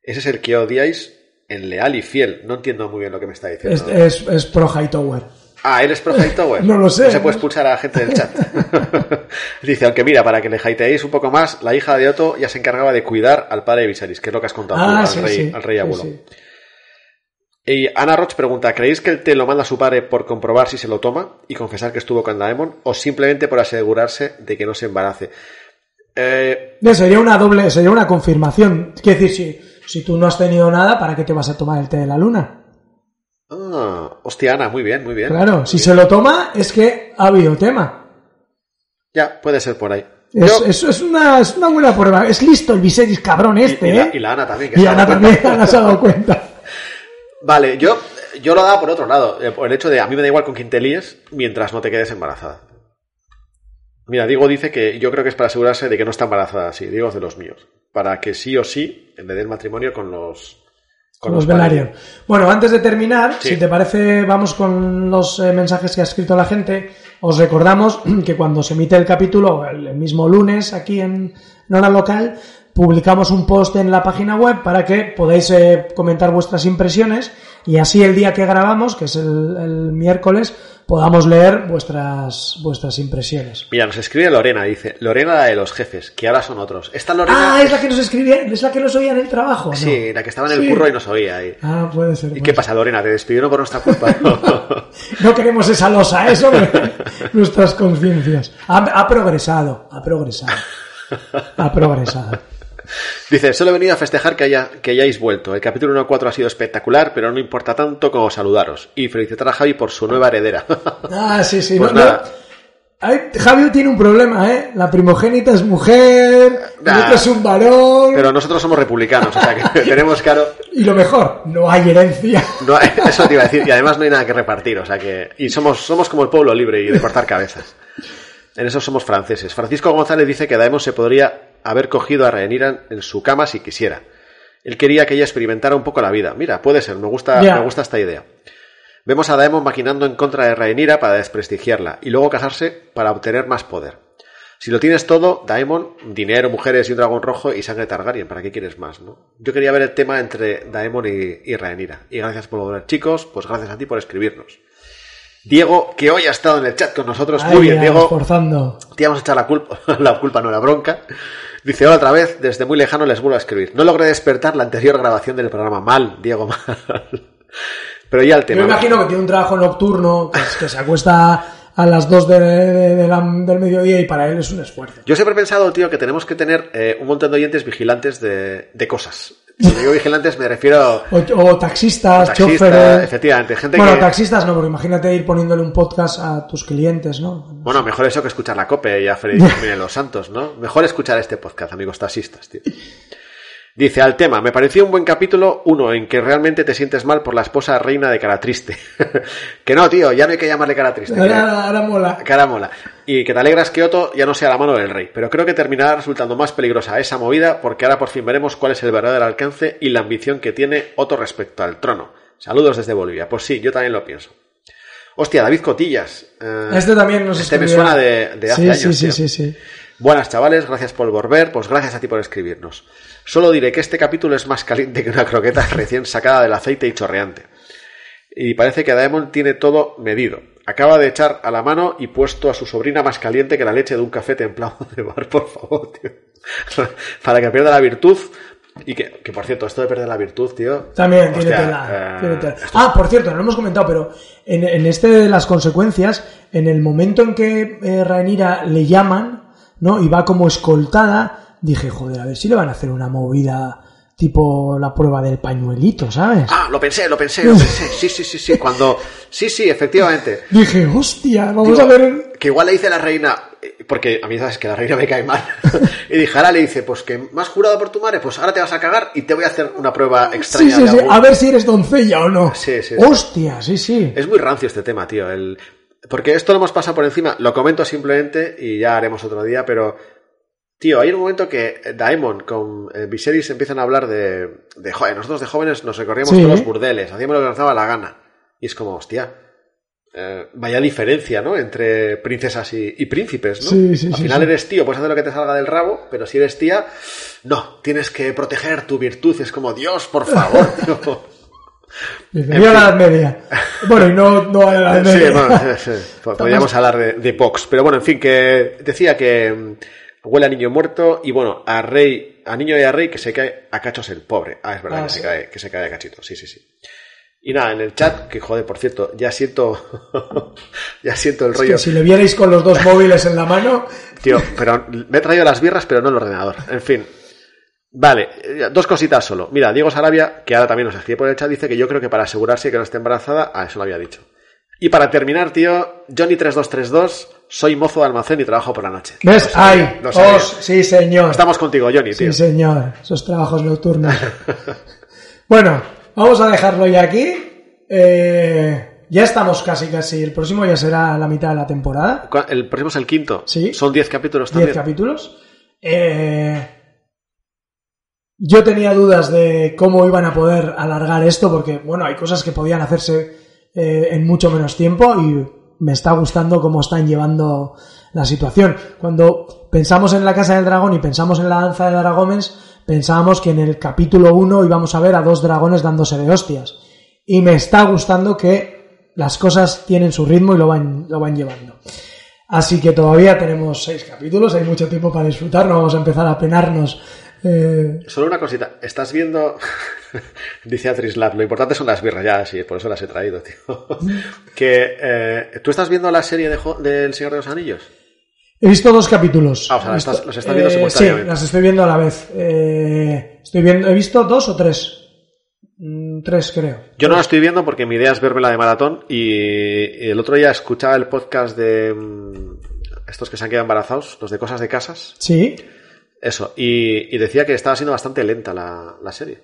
Ese es el que odiáis en leal y fiel. No entiendo muy bien lo que me está diciendo. Es, es, es pro Hightower. Ah, ¿él es pro Hightower? No lo sé. No se puede expulsar a la gente del chat. Dice, aunque mira, para que le hateéis un poco más, la hija de Otto ya se encargaba de cuidar al padre de Viserys, que es lo que has contado tú, Ah, al, sí, rey, sí. al rey abuelo. sí. Y Ana Roch pregunta, ¿creéis que el té lo manda a su padre por comprobar si se lo toma y confesar que estuvo con Daemon o simplemente por asegurarse de que no se embarace? Eh, Sería una doble, sería una confirmación. Quiero decir, si, si tú no has tenido nada, ¿para qué te vas a tomar el té de la luna? Ah, hostia, Ana, muy bien, muy bien. Claro, Muy si bien. se lo toma, es que ha habido tema. Ya, puede ser por ahí. Es, Yo- es una, es una buena prueba. Es listo el Viserys cabrón este, y la, ¿eh? y la Ana también. que Y Ana también. Ana se ha dado cuenta. Vale, yo, yo lo daba por otro lado, eh, por el hecho de a mí me da igual con quién te líes mientras no te quedes embarazada. Mira, Diego dice que yo creo que es para asegurarse de que no está embarazada, sí, Diego es de los míos. Para que sí o sí le dé el matrimonio con los... Con los Velaryon. Bueno, antes de terminar, Sí. si te parece, vamos con los eh, mensajes que ha escrito la gente. Os recordamos que cuando se emite el capítulo, el el mismo lunes, aquí en Nora Local, publicamos un post en la página web para que podáis eh, comentar vuestras impresiones y así el día que grabamos, que es el, el miércoles, podamos leer vuestras, vuestras impresiones. Mira, nos escribe Lorena, dice, Lorena la de los jefes, que ahora son otros. Esta Lorena... Ah, es la que nos escribía, es la que nos oía en el trabajo. ¿no? Sí, la que estaba en el Sí. curro y nos oía ahí. Ah, puede ser. ¿Y puede qué ser. pasa, Lorena? ¿Te despidieron por nuestra culpa? No queremos esa losa, ¿eh? Sobre nuestras conciencias. Ha, ha progresado, ha progresado. Ha progresado. Dice, solo he venido a festejar que, haya, que hayáis vuelto. El capítulo 1.4 ha sido espectacular, pero no importa tanto como saludaros. Y felicitar a Javi por su nueva heredera. Ah, sí, sí. Pues no, no. nada. Ay, Javi tiene un problema, ¿eh? La primogénita es mujer, el Nah. otro es un varón. Pero nosotros somos republicanos, o sea que tenemos claro... Y lo mejor, no hay herencia. No hay- eso te iba a decir, y además no hay nada que repartir, o sea que... Y somos, somos como el pueblo libre y de cortar cabezas. En eso somos franceses. Francisco González dice que Daemon se podría haber cogido a Rhaenyra en su cama si quisiera. Él quería que ella experimentara un poco la vida. Mira, puede ser, me gusta, me gusta esta idea. Vemos a Daemon maquinando en contra de Rhaenyra para desprestigiarla y luego casarse para obtener más poder. Si lo tienes todo, Daemon, dinero, mujeres y un dragón rojo y sangre Targaryen, ¿para qué quieres más, no? Yo quería ver el tema entre Daemon y, y Rhaenyra. Y gracias por volver, chicos, pues gracias a ti por escribirnos. Diego, que hoy ha estado en el chat con nosotros. Muy bien, Diego. Esforzando. Te vamos a echar la culpa, la culpa no la bronca. Dice, hola otra vez, desde muy lejano les vuelvo a escribir. No logré despertar la anterior grabación del programa. Mal, Diego, mal. Pero ya el Yo tema. me imagino que tiene un trabajo nocturno, que, que se acuesta a las 2 de, de- de la- del mediodía y para él es un esfuerzo. Yo siempre he pensado, tío, que tenemos que tener eh, un montón de oyentes vigilantes de, de cosas. Si digo vigilantes me refiero O, o taxistas, choferes. efectivamente, gente Bueno, que... taxistas no, porque imagínate ir poniéndole un podcast a tus clientes, ¿no? Bueno, mejor eso que escuchar la COPE y a Freddy Los Santos, ¿no? Mejor escuchar este podcast, amigos taxistas, tío. Dice, al tema, me pareció un buen capítulo, uno, en que realmente te sientes mal por la esposa reina de cara triste. que no, tío, ya no hay que llamarle cara triste. que- Ahora, ahora mola. Cara mola. Y que te alegras que Otto ya no sea la mano del rey. Pero creo que terminará resultando más peligrosa esa movida porque ahora por fin veremos cuál es el verdadero alcance y la ambición que tiene Otto respecto al trono. Saludos desde Bolivia. Pues sí, yo también lo pienso. Hostia, David Cotillas. eh, Este también nos este me suena de, de hace sí, años. Sí, sí, tío. sí, sí. Buenas chavales, gracias por volver, pues gracias a ti por escribirnos. Solo diré que este capítulo es más caliente que una croqueta recién sacada del aceite y chorreante. Y parece que Daemon tiene todo medido. Acaba de echar a la mano y puesto a su sobrina más caliente que la leche de un café templado de bar, por favor, tío. Para que pierda la virtud. Y que, que, por cierto, esto de perder la virtud, tío. También tiene tela, eh, tiene tela. esto- Ah, por cierto, no lo hemos comentado, pero en, en este de las consecuencias, en el momento en que eh, Rhaenyra le llaman, ¿no? Y va como escoltada, dije, joder, a ver si le van a hacer una movida tipo la prueba del pañuelito, ¿sabes? Ah, lo pensé, lo pensé, lo pensé. Sí, sí, sí, sí. Cuando. Sí, sí, efectivamente. Dije, hostia, vamos Digo, a ver. Que igual le dice la reina, eh, porque a mí sabes que la reina me cae mal. y dije, ahora le dice, pues que me has jurado por tu madre, pues ahora te vas a cagar y te voy a hacer una prueba Sí, extraña. sí, de sí, algún- a ver si eres doncella o no. Sí, sí, sí. Hostia, sí, sí. Es muy rancio este tema, tío. El... Porque esto lo hemos pasado por encima, lo comento simplemente y ya haremos otro día, pero. Tío, hay un momento que Daemon con eh, Viserys empiezan a hablar de, de. Joder, nosotros de jóvenes nos recorríamos Sí. todos los burdeles, hacíamos lo que nos daba la gana. Y es como, hostia. eh, vaya diferencia, ¿no? Entre princesas y, y príncipes, ¿no? Sí, sí, Al final eres tío, puedes hacer lo que te salga del rabo, pero si eres tía, no, tienes que proteger tu virtud. Es como, Dios, por favor, tío. Dice, "Viva la Edad Media. Bueno, y no, no a la Edad Sí, Media. bueno, sí, sí. podríamos hablar de, de Vox, pero bueno, en fin, que decía que mm, huele a niño muerto y bueno, a Rey, a niño y a Rey que se cae a cachos el pobre. Ah, es verdad Ah, que sí. se cae, que se cae a cachitos, sí, sí, sí. Y nada, en el chat, que joder, por cierto, ya siento, ya siento el Es rollo. que si le vierais con los dos móviles en la mano, Tío, pero me he traído las birras, pero no el ordenador. En fin. Vale, eh, dos cositas solo. Mira, Diego Sarabia, que ahora también nos escribe por el chat, dice que yo creo que para asegurarse que no esté embarazada, ah, eso lo había dicho. Y para terminar, tío, Johnny3232, soy mozo de almacén y trabajo por la noche. ¿ves? ¡Ay! ¡Os! Sí, señor. Estamos contigo, Johnny, tío. Sí, señor. Esos trabajos nocturnos. bueno, vamos a dejarlo ya aquí. Eh, ya estamos casi, casi. El próximo ya será la mitad de la temporada. ¿Cuál- El próximo es el quinto. Sí. Son 10 capítulos Diez también. capítulos. Eh, yo tenía dudas de cómo iban a poder alargar esto, porque, bueno, hay cosas que podían hacerse eh, en mucho menos tiempo y me está gustando cómo están llevando la situación. Cuando pensamos en la Casa del Dragón y pensamos en la danza de Dragómens, pensábamos que en el capítulo 1 íbamos a ver a dos dragones dándose de hostias. Y me está gustando que las cosas tienen su ritmo y lo van, lo van llevando. Así que todavía tenemos seis capítulos, hay mucho tiempo para disfrutar, no vamos a empezar a penarnos. eh, Solo una cosita. ¿Estás viendo? Dice Atrislab, lo importante son las birras, ya, sí, por eso las he traído, tío. que, eh, ¿Tú estás viendo la serie de Jo- del Señor de los Anillos? he visto dos capítulos. Ah, o sea, las visto- las estás viendo eh, simultáneamente. Sí, las estoy viendo a la vez. Eh, estoy viendo, he visto dos o tres. Mm, tres, creo. Yo no la estoy viendo porque mi idea es verme la de maratón y, y el otro día escuchaba el podcast de mm, estos que se han quedado embarazados, los de cosas de casas, Sí, eso, y, y decía que estaba siendo bastante lenta la, la serie.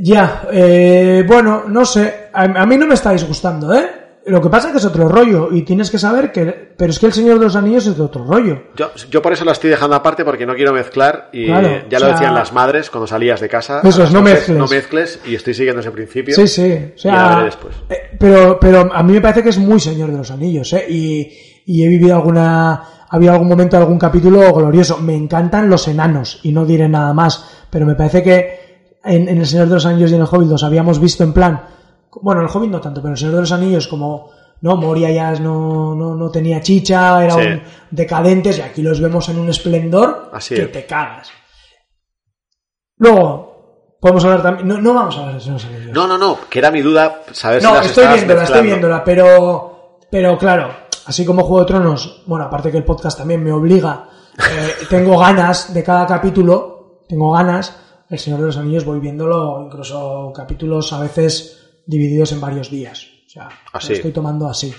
Ya. eh, bueno, no sé. A, a mí no me está disgustando, ¿eh? Lo que pasa es que es otro rollo y tienes que saber que... Pero es que El Señor de los Anillos es de otro rollo. Yo, yo por eso la estoy dejando aparte porque no quiero mezclar y Claro, ya o lo sea- decían las madres cuando salías de casa. Eso es, no 12, mezcles. No mezcles y estoy siguiendo ese principio. Sí, sí. O sea, Ya veré después. eh, pero, pero a mí me parece que es muy Señor de los Anillos, ¿eh? Y, y he vivido alguna, había algún momento, algún capítulo glorioso. Me encantan los enanos y no diré nada más, pero me parece que en, en El Señor de los Anillos y en El Hobbit los habíamos visto en plan, bueno, en El Hobbit no tanto, pero en El Señor de los Anillos como, no, Moria ya no, no, no tenía chicha, eran Sí. un decadentes y aquí los vemos en un esplendor Así que es. te cagas. Luego, podemos hablar también, no, no vamos a hablar de El Señor de los Anillos. No, no, no, que era mi duda saber si No, las estoy viéndola, estoy mezclando. viéndola, pero, pero claro, así como Juego de Tronos, bueno, aparte que el podcast también me obliga, eh, tengo ganas de cada capítulo, tengo ganas, El Señor de los Anillos voy viéndolo, incluso capítulos a veces divididos en varios días. O sea, Así. lo estoy tomando así.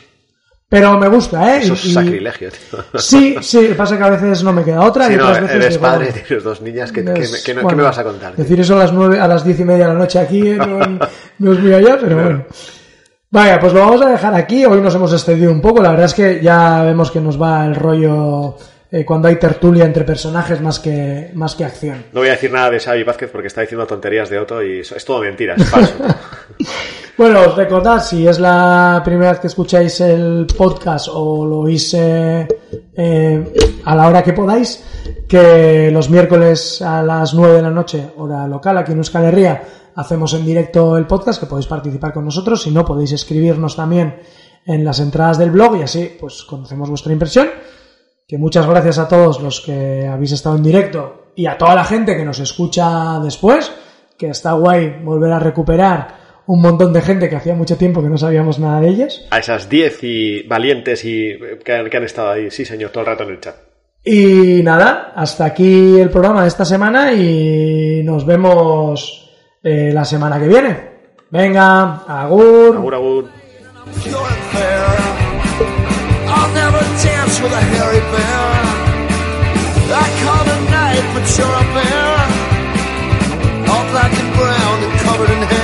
Pero me gusta, ¿eh? Eso es y- sacrilegio, tío. Sí, sí, pasa que a veces no me queda otra Si y no, otras veces eres digo, padre, bueno, tienes dos niñas, ¿qué, es- qué- qué bueno, me vas a contar? tío? Decir eso a las nueve, a las diez y media de la noche aquí eh, no, no es muy allá, pero bueno. Vaya, pues lo vamos a dejar aquí. Hoy nos hemos excedido un poco. La verdad es que ya vemos que nos va el rollo eh, cuando hay tertulia entre personajes más que, más que acción. No voy a decir nada de Xavi Vázquez porque está diciendo tonterías de Otto y es todo mentira, es falso. Bueno, os recordad, si es la primera vez que escucháis el podcast o lo oís eh, eh, a la hora que podáis, que los miércoles a las 9 de la noche, hora local, aquí en Euskal Herria, hacemos en directo el podcast, que podéis participar con nosotros. Si no, podéis escribirnos también en las entradas del blog y así pues conocemos vuestra impresión. Que muchas gracias a todos los que habéis estado en directo y a toda la gente que nos escucha después, que está guay volver a recuperar un montón de gente que hacía mucho tiempo que no sabíamos nada de ellas. A esas 10 y valientes y que han, que han estado ahí, sí señor, todo el rato en el chat. Y nada, hasta aquí el programa de esta semana y nos vemos eh, la semana que viene. Venga, agur. Agur, agur. with a hairy bear. I call a knife, but you're a bear. All black and brown and covered in hair.